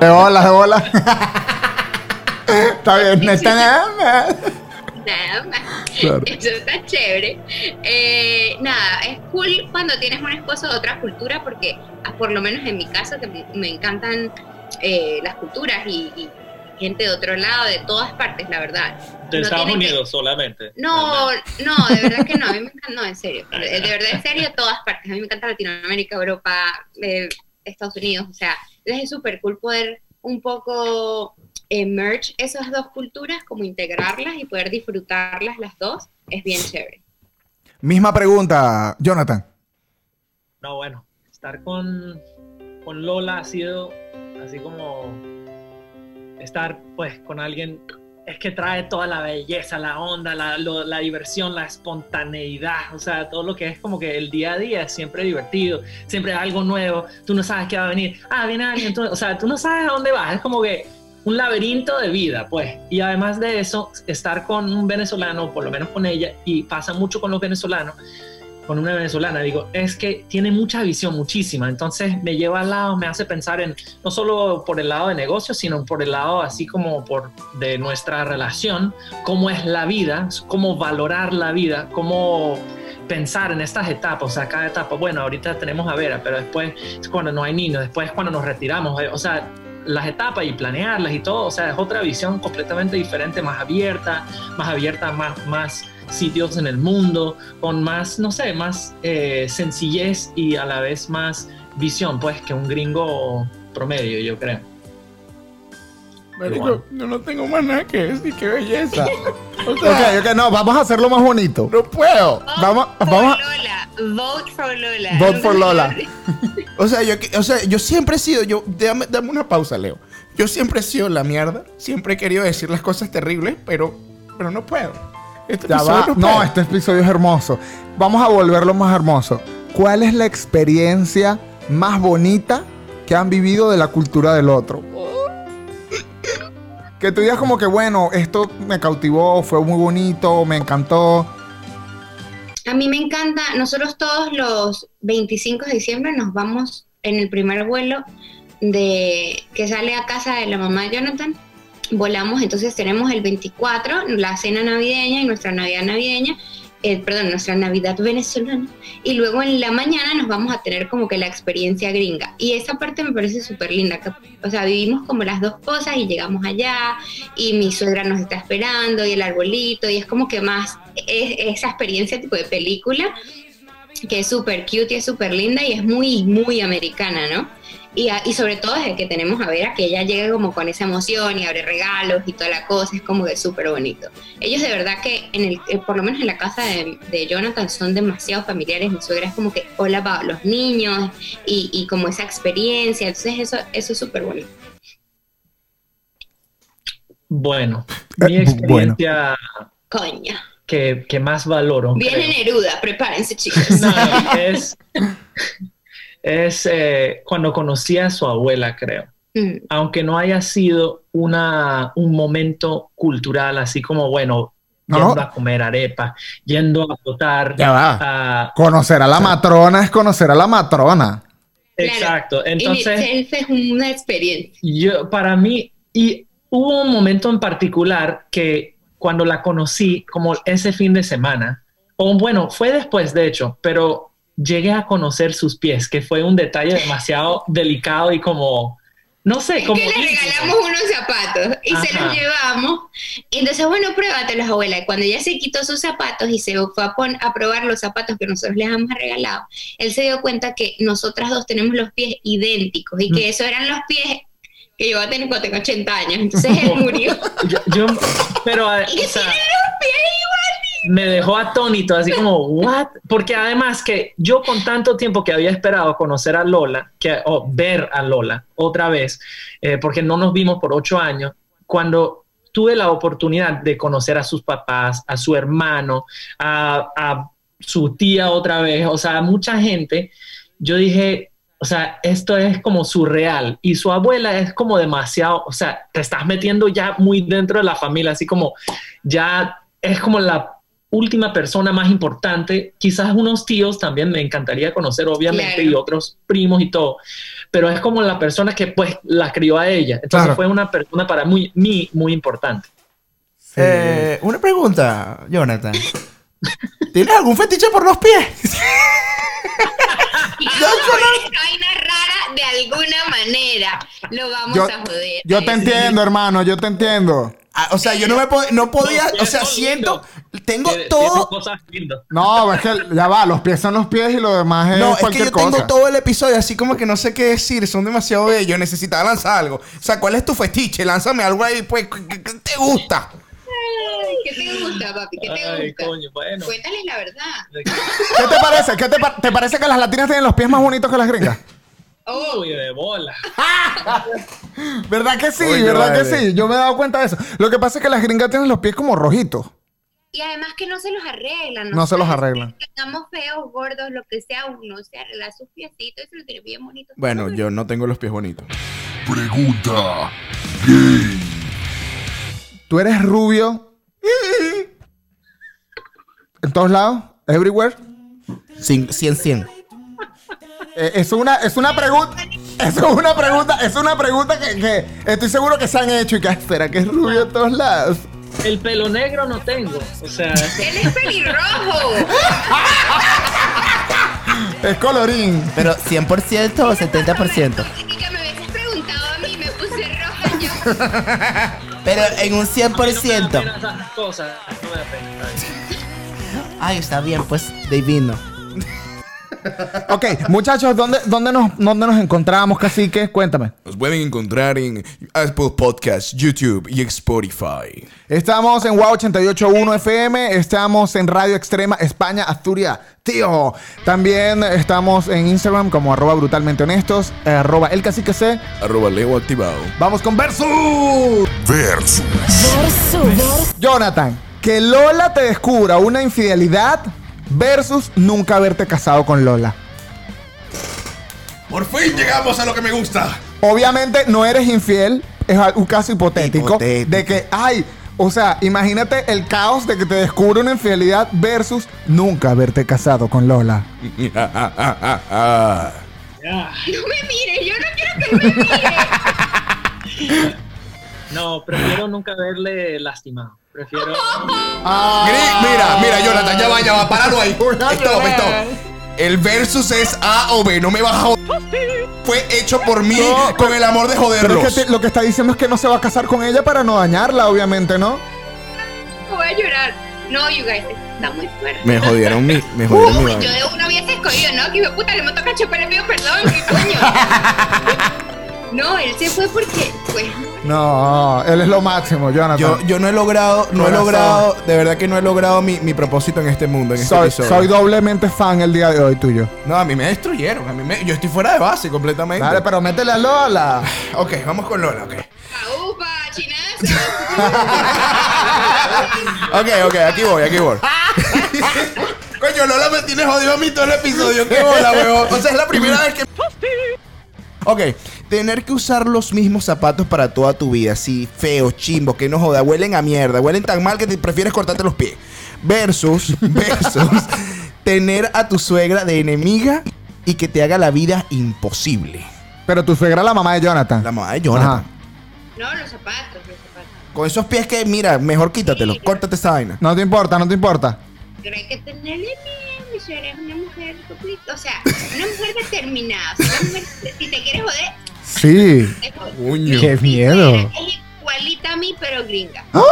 [SPEAKER 4] De bola, de bola. Está bien, no está nada mal.
[SPEAKER 5] Nada más.
[SPEAKER 4] Claro.
[SPEAKER 5] Eso está chévere. Eh, nada, cool cuando tienes un esposo de otra cultura porque, ah, por lo menos en mi caso, que me, me encantan eh, las culturas y, y gente de otro lado, de todas partes, la verdad.
[SPEAKER 6] De
[SPEAKER 5] No
[SPEAKER 6] Estados
[SPEAKER 5] que-
[SPEAKER 6] Unidos solamente.
[SPEAKER 5] No, no, de verdad que no, a mí me encanta, no, en serio, de, de verdad, en serio, todas partes, a mí me encanta Latinoamérica, Europa, eh, Estados Unidos, o sea, es súper cool poder un poco eh, merge esas dos culturas, como integrarlas y poder disfrutarlas las dos, es bien chévere.
[SPEAKER 4] Misma pregunta, Jonathan.
[SPEAKER 6] No, bueno, estar con, con Lola ha sido así como estar pues con alguien es que trae toda la belleza, la onda, la, la diversión, la espontaneidad, o sea, todo lo que es como que el día a día es siempre divertido, siempre algo nuevo, tú no sabes qué va a venir, ah, viene alguien, tú- o sea, tú no sabes a dónde vas, es como que un laberinto de vida, pues, y además de eso, estar con un venezolano, por lo menos con ella, y pasa mucho con los venezolanos, con una venezolana, digo, es que tiene mucha visión, muchísima. Entonces me lleva al lado, me hace pensar en no solo por el lado de negocio, sino por el lado así como por de nuestra relación, cómo es la vida, cómo valorar la vida, cómo pensar en estas etapas, o sea, cada etapa, bueno, ahorita tenemos a Vera, pero después es cuando no hay niños, después es cuando nos retiramos, eh, o sea, las etapas y planearlas y todo, o sea, es otra visión completamente diferente, más abierta, más abierta, más, más sitios en el mundo, con más, no sé, más eh, sencillez y a la vez más visión, pues, que un gringo promedio, yo creo.
[SPEAKER 3] Marico, yo no tengo más nada que decir, qué belleza. O
[SPEAKER 4] Ok,
[SPEAKER 3] sea,
[SPEAKER 4] ok, no, vamos a hacerlo más bonito.
[SPEAKER 3] no puedo.
[SPEAKER 4] Vamos,
[SPEAKER 5] For
[SPEAKER 4] vamos.
[SPEAKER 5] Lola, vote for Lola.
[SPEAKER 4] Vote for Lola.
[SPEAKER 3] O sea, yo, o sea, yo siempre he sido, yo, dame, dame una pausa, Leo. Yo siempre he sido la mierda, siempre he querido decir las cosas terribles, pero, pero no puedo. Este
[SPEAKER 4] Ya va.
[SPEAKER 3] no
[SPEAKER 4] No, este episodio es hermoso. Vamos a volverlo más hermoso. ¿Cuál es la experiencia más bonita que han vivido de la cultura del otro? Que tú digas como que, bueno, esto me cautivó, fue muy bonito, me encantó.
[SPEAKER 5] A mí me encanta, nosotros todos los 25 de diciembre nos vamos en el primer vuelo de que sale a casa de la mamá de Jonathan. Volamos, entonces tenemos el 24, la cena navideña y nuestra Navidad navideña, eh, perdón, nuestra Navidad venezolana. Y luego en la mañana nos vamos a tener como que la experiencia gringa. Y esa parte me parece súper linda. O sea, vivimos como las dos cosas y llegamos allá y mi suegra nos está esperando y el arbolito y es como que más es, esa experiencia tipo de película que es súper cute y es súper linda y es muy, muy americana, ¿no? Y, a- y sobre todo desde que tenemos a Vera, que ella llega como con esa emoción y abre regalos y toda la cosa, es como que súper bonito. Ellos de verdad que, en el, eh, por lo menos en la casa de, de Jonathan, son demasiado familiares. Mi suegra es como que hola para los niños y, y como esa experiencia. Entonces eso, eso es súper bonito.
[SPEAKER 6] Bueno,
[SPEAKER 4] Eh,
[SPEAKER 6] mi
[SPEAKER 4] bueno.
[SPEAKER 6] experiencia
[SPEAKER 5] Coño.
[SPEAKER 6] Que, que más valoro.
[SPEAKER 5] Viene
[SPEAKER 6] creo.
[SPEAKER 5] Neruda, prepárense, chicos.
[SPEAKER 6] No, es es eh, cuando conocí a su abuela, creo.
[SPEAKER 5] Mm,
[SPEAKER 6] Aunque no haya sido una, un momento cultural, así como, bueno,
[SPEAKER 4] No,
[SPEAKER 6] yendo
[SPEAKER 4] no.
[SPEAKER 6] a comer arepa, yendo a votar.
[SPEAKER 4] Ya va.
[SPEAKER 6] a-
[SPEAKER 4] Conocer a la matrona es conocer a la matrona.
[SPEAKER 6] Exacto.
[SPEAKER 5] En
[SPEAKER 6] Entonces,
[SPEAKER 5] itself es una experiencia.
[SPEAKER 6] yo, para mí, y hubo un momento en particular que cuando la conocí, como ese fin de semana, o bueno, fue después, de hecho, pero llegué a conocer sus pies, que fue un detalle demasiado delicado y como, no sé, como...
[SPEAKER 5] que le regalamos unos zapatos y se los llevamos. Y entonces, bueno, pruébatelos, abuela. Y cuando ella se quitó sus zapatos y se fue a, probar los zapatos que nosotros les habíamos regalado, él se dio cuenta que nosotras dos tenemos los pies idénticos y
[SPEAKER 6] Mm.
[SPEAKER 5] que esos eran los pies que yo voy a tener cuando tengo 80 años. Entonces él murió.
[SPEAKER 6] Yo, yo- pero, eh,
[SPEAKER 5] y
[SPEAKER 6] o sea,
[SPEAKER 5] tiene los pies igual.
[SPEAKER 6] me dejó atónito, así como, ¿what? Porque además que yo con tanto tiempo que había esperado conocer a Lola, que, o ver a Lola otra vez, eh, porque no nos vimos por ocho años, cuando tuve la oportunidad de conocer a sus papás, a su hermano, a, a su tía otra vez, o sea, a mucha gente, yo dije, o sea, esto es como surreal y su abuela es como demasiado, o sea, te estás metiendo ya muy dentro de la familia, así como ya es como la última persona más importante, quizás unos tíos también me encantaría conocer, obviamente,
[SPEAKER 5] Claro.
[SPEAKER 6] y otros primos y todo, pero es como la persona que pues la crió a ella, entonces
[SPEAKER 4] Claro.
[SPEAKER 6] fue una persona para muy, mí muy importante.
[SPEAKER 3] Eh, una pregunta, Jonathan. ¿Tienes algún fetiche por los pies?
[SPEAKER 5] Y vamos a joder esta vaina rara de alguna manera. Lo vamos
[SPEAKER 4] Yo,
[SPEAKER 5] a joder.
[SPEAKER 4] yo te entiendo, hermano, yo te entiendo.
[SPEAKER 3] Ah, o sea, yo no me po- no podía, o sea, siento, tengo todo.
[SPEAKER 4] No, es que ya va, los pies son los pies y lo demás es
[SPEAKER 3] no, es que yo
[SPEAKER 4] cosa.
[SPEAKER 3] tengo todo el episodio así como que no sé qué decir, son demasiado bellos, necesitaba lanzar algo. O sea, ¿cuál es tu fetiche? Lánzame algo ahí, pues, ¿qué, te gusta?
[SPEAKER 5] Ay, ¿Qué te gusta, papi? ¿Qué te
[SPEAKER 6] Ay,
[SPEAKER 5] gusta?
[SPEAKER 6] coño, bueno.
[SPEAKER 5] Cuéntales la verdad.
[SPEAKER 4] ¿Qué te parece? ¿Qué te, pa- te parece que las latinas tienen los pies más bonitos que las gringas?
[SPEAKER 5] Oh,
[SPEAKER 6] Uy, de bola.
[SPEAKER 4] ¿Verdad que sí?
[SPEAKER 3] Oye,
[SPEAKER 4] ¿Verdad que sí? Yo me he dado cuenta de eso. Lo que pasa es que las gringas tienen los pies como rojitos.
[SPEAKER 5] y además que no se los arreglan.
[SPEAKER 4] No se los arreglan.
[SPEAKER 5] que Estamos feos, gordos, lo que sea, uno se arregla sus piecitos y se los tiene bien bonitos.
[SPEAKER 3] Bueno, yo no tengo los pies bonitos.
[SPEAKER 8] Pregunta.
[SPEAKER 4] ¿Tú eres rubio? ¿En todos lados? ¿Everywhere?
[SPEAKER 3] Cien, 100, 100.
[SPEAKER 4] Eh, es una, es una pregunta. Es una pregunta, es una pregunta que, que estoy seguro que se han hecho y que espera que es rubio en todos lados.
[SPEAKER 6] El pelo negro no tengo. O sea, eso-
[SPEAKER 5] Él es pelirrojo.
[SPEAKER 4] Es colorín.
[SPEAKER 3] Pero 100% o 70%.
[SPEAKER 5] Y que me hubieses preguntado a mí, me puse roja yo.
[SPEAKER 3] Pero en un
[SPEAKER 6] a mí no me da
[SPEAKER 3] 100%.
[SPEAKER 6] pena esas cosas. No me.
[SPEAKER 3] Ay, está bien, pues, divino.
[SPEAKER 4] Ok, muchachos, ¿dónde, dónde, nos, ¿dónde nos encontramos, cacique? Cuéntame.
[SPEAKER 3] Nos pueden encontrar en Apple Podcasts, YouTube y Spotify.
[SPEAKER 4] Estamos en WOW 881 FM, estamos en Radio Extrema España, Asturias, tío. También estamos en Instagram como arroba brutalmente honestos, arroba el cacique C.
[SPEAKER 3] Arroba Leo activado.
[SPEAKER 4] Vamos con Versus.
[SPEAKER 8] Versus.
[SPEAKER 1] Versus.
[SPEAKER 4] Jonathan, que Lola te descubra una infidelidad versus nunca haberte casado con Lola.
[SPEAKER 3] Por fin llegamos a lo que me gusta.
[SPEAKER 4] Obviamente no eres infiel, es un caso hipotético,
[SPEAKER 3] Hipotético.
[SPEAKER 4] de que, ay, o sea, imagínate el caos de que te descubre una infidelidad versus nunca haberte casado con Lola.
[SPEAKER 5] No me mires, yo no quiero que me mire.
[SPEAKER 6] No, prefiero nunca haberle lastimado. Prefiero.
[SPEAKER 3] Mira, mira, Jonathan, ya va, ya va, páralo ahí. Stop, stop. El versus es A o B, no me vas a joder. Fue hecho por mí
[SPEAKER 4] No,
[SPEAKER 3] con el amor de
[SPEAKER 4] Pero
[SPEAKER 3] joderlos.
[SPEAKER 4] es que te- lo que está diciendo es que no se va a casar con ella para no dañarla, obviamente, ¿no?
[SPEAKER 5] Voy a llorar. No, you guys, está muy fuerte.
[SPEAKER 3] Me jodieron mi, me jodieron mi
[SPEAKER 5] Uy, yo de una hubiese escogido, ¿no? Que hijo puta, le meto cacho, le pido perdón, ¿qué coño? No, él se fue porque, pues,
[SPEAKER 4] No, él es lo máximo, Jonathan.
[SPEAKER 3] Yo, yo no he logrado, no he logrado, de verdad que no he logrado mi, mi propósito en este mundo, en este
[SPEAKER 4] soy,
[SPEAKER 3] episodio.
[SPEAKER 4] soy doblemente fan el día de hoy tuyo.
[SPEAKER 3] No, a mí me destruyeron, a mí me, yo estoy fuera de base completamente.
[SPEAKER 4] Dale, pero métele a Lola.
[SPEAKER 3] Ok, vamos con Lola, ok.
[SPEAKER 5] ¡Aupa, chinazo!
[SPEAKER 3] Ok, ok, aquí voy, aquí voy. Coño, Lola me tienes jodido a mí todo el episodio. Qué bola, huevón. O sea, es la primera vez que. Ok, tener que usar los mismos zapatos para toda tu vida. Sí, feo, chimbo, que no joda, huelen a mierda, huelen tan mal que te prefieres cortarte los pies. Versus, versus, tener a tu suegra de enemiga y que te haga la vida imposible.
[SPEAKER 4] Pero tu suegra es la mamá de Jonathan.
[SPEAKER 3] La mamá de Jonathan.
[SPEAKER 4] Ajá.
[SPEAKER 5] No, los zapatos, los zapatos.
[SPEAKER 3] Con esos pies que, mira, mejor quítatelo, córtate esa vaina.
[SPEAKER 4] No te importa, no te importa.
[SPEAKER 5] Pero hay que tenerle miedo, mi suegra es una mujer. O sea, una mujer determinada. O sea, una mujer, si te quieres joder,
[SPEAKER 4] Sí. Qué
[SPEAKER 5] Mi
[SPEAKER 4] miedo.
[SPEAKER 5] Es igualita a mí, pero gringa.
[SPEAKER 4] ¡Ah!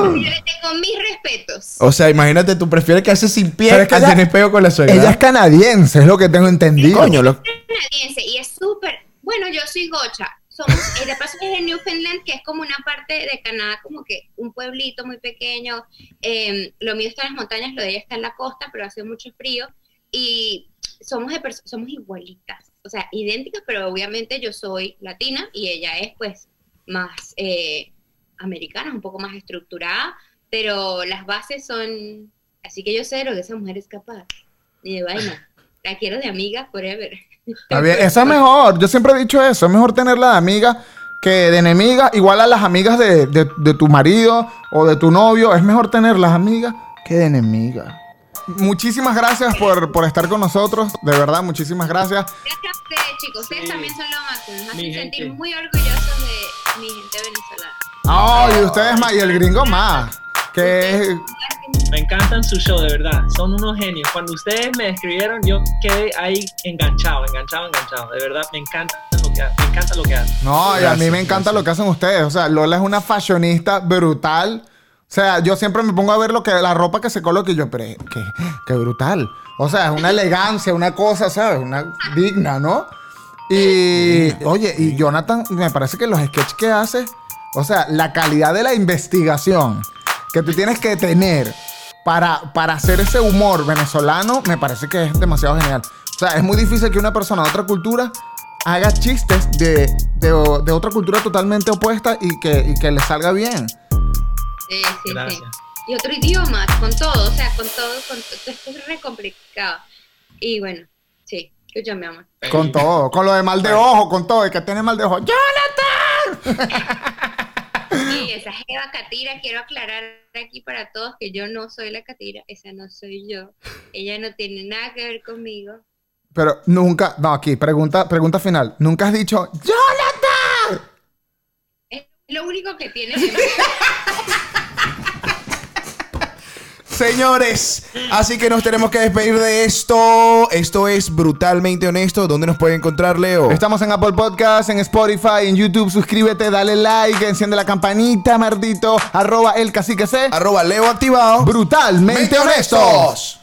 [SPEAKER 5] Yo le tengo mis respetos.
[SPEAKER 3] O sea, imagínate, tú prefieres que hace sin pie
[SPEAKER 4] Pero es que ella-
[SPEAKER 3] tener peo con la suegra.
[SPEAKER 4] Ella es canadiense, es lo que tengo entendido.
[SPEAKER 3] Coño, lo-
[SPEAKER 5] canadiense y es súper. Bueno, yo soy gocha. Somos, eh, de paso es en Newfoundland, que es como una parte de Canadá, como que un pueblito muy pequeño. Eh, lo mío está en las montañas, lo de ella está en la costa, pero hace mucho frío. Y somos, de somos igualitas, o sea, idénticas, pero obviamente yo soy latina y ella es, pues, más eh, americana, un poco más estructurada, pero las bases son. Así que yo sé lo que esa mujer es capaz. Ni de vaina. La quiero de amiga forever.
[SPEAKER 4] Está bien, Eso es mejor. Yo siempre he dicho eso. Es mejor tenerla de amiga que de enemiga. Igual a las amigas de, de- de tu marido o de tu novio. Es mejor tenerlas amigas que de enemiga. Muchísimas gracias por, por estar con nosotros. De verdad, muchísimas gracias.
[SPEAKER 5] Gracias a ustedes, chicos. Ustedes
[SPEAKER 6] Sí.
[SPEAKER 5] también son lo máximo. Nos hacen sentir muy orgullosos de mi gente venezolana.
[SPEAKER 4] Ay, y ustedes más. Y el gringo más. Que
[SPEAKER 6] Me encantan su show, de verdad. Son unos genios. Cuando ustedes me escribieron, yo quedé ahí enganchado, enganchado, enganchado. De verdad, me encanta lo que, ha- me encanta lo que hacen.
[SPEAKER 4] No, y a mí me encanta
[SPEAKER 3] gracias.
[SPEAKER 4] lo que hacen ustedes. O sea, Lola es una fashionista brutal. O sea, yo siempre me pongo a ver lo que la ropa que se coloca y yo, pero qué, qué brutal. O sea, es una elegancia, una cosa, ¿sabes? Una digna, ¿no? Y, oye, y Jonathan, me parece que los sketches que hace, o sea, la calidad de la investigación que tú tienes que tener para, para hacer ese humor venezolano, me parece que es demasiado genial. O sea, es muy difícil que una persona de otra cultura haga chistes de, de, de otra cultura totalmente opuesta y que, y que le salga bien.
[SPEAKER 5] Sí, sí,
[SPEAKER 6] Gracias.
[SPEAKER 5] sí. Y otro idioma, con todo, o sea, con todo, con todo. Esto es re complicado. Y bueno, sí, escúchame, amor.
[SPEAKER 4] Con todo, con lo de mal de ojo, con todo, y que tiene mal de ojo. ¡Jonathan!
[SPEAKER 5] Sí, esa Jeva Catira, quiero aclarar aquí para todos que yo no soy la Catira, esa no soy yo. Ella no tiene nada que ver conmigo.
[SPEAKER 4] Pero nunca, no, aquí, pregunta, pregunta final. Nunca has dicho, ¡Jonathan!
[SPEAKER 5] Es lo único que tiene que ver.
[SPEAKER 3] Señores, así que nos tenemos que despedir de esto. Esto es Brutalmente Honesto. ¿Dónde nos puede encontrar, Leo?
[SPEAKER 4] Estamos en Apple Podcast, en Spotify, en YouTube. Suscríbete, dale like, enciende la campanita, mardito. Arroba el cacique C.
[SPEAKER 3] Arroba Leo activado.
[SPEAKER 4] Brutalmente
[SPEAKER 3] Mente
[SPEAKER 4] honestos.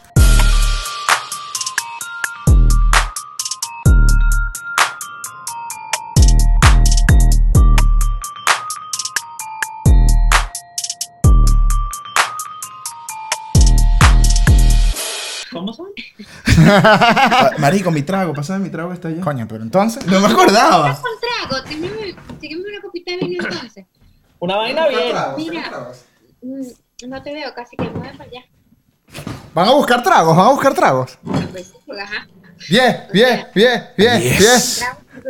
[SPEAKER 3] Marico, mi trago. Pásame mi trago que está allá.
[SPEAKER 4] Coño, pero entonces.
[SPEAKER 3] No me acordaba.
[SPEAKER 5] Con trago, sígueme una copita de vino entonces.
[SPEAKER 6] Una vaina bien.
[SPEAKER 5] Mira, mm, no te veo, casi que mueve para allá.
[SPEAKER 4] Van a buscar tragos, van a buscar tragos.
[SPEAKER 5] Pues, pues.
[SPEAKER 4] Bien, bien, bien, bien, bien.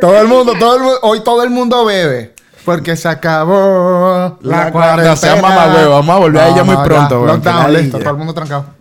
[SPEAKER 4] Todo el mundo, todo el mundo, hoy todo el mundo bebe. Porque se acabó la,
[SPEAKER 3] La
[SPEAKER 4] cuarentena.
[SPEAKER 3] cuarentena. Sea mamá, huevo, vamos a volver a ella muy pronto,
[SPEAKER 4] ya,
[SPEAKER 3] huevón,
[SPEAKER 4] lockdown, listo, todo el mundo trancado.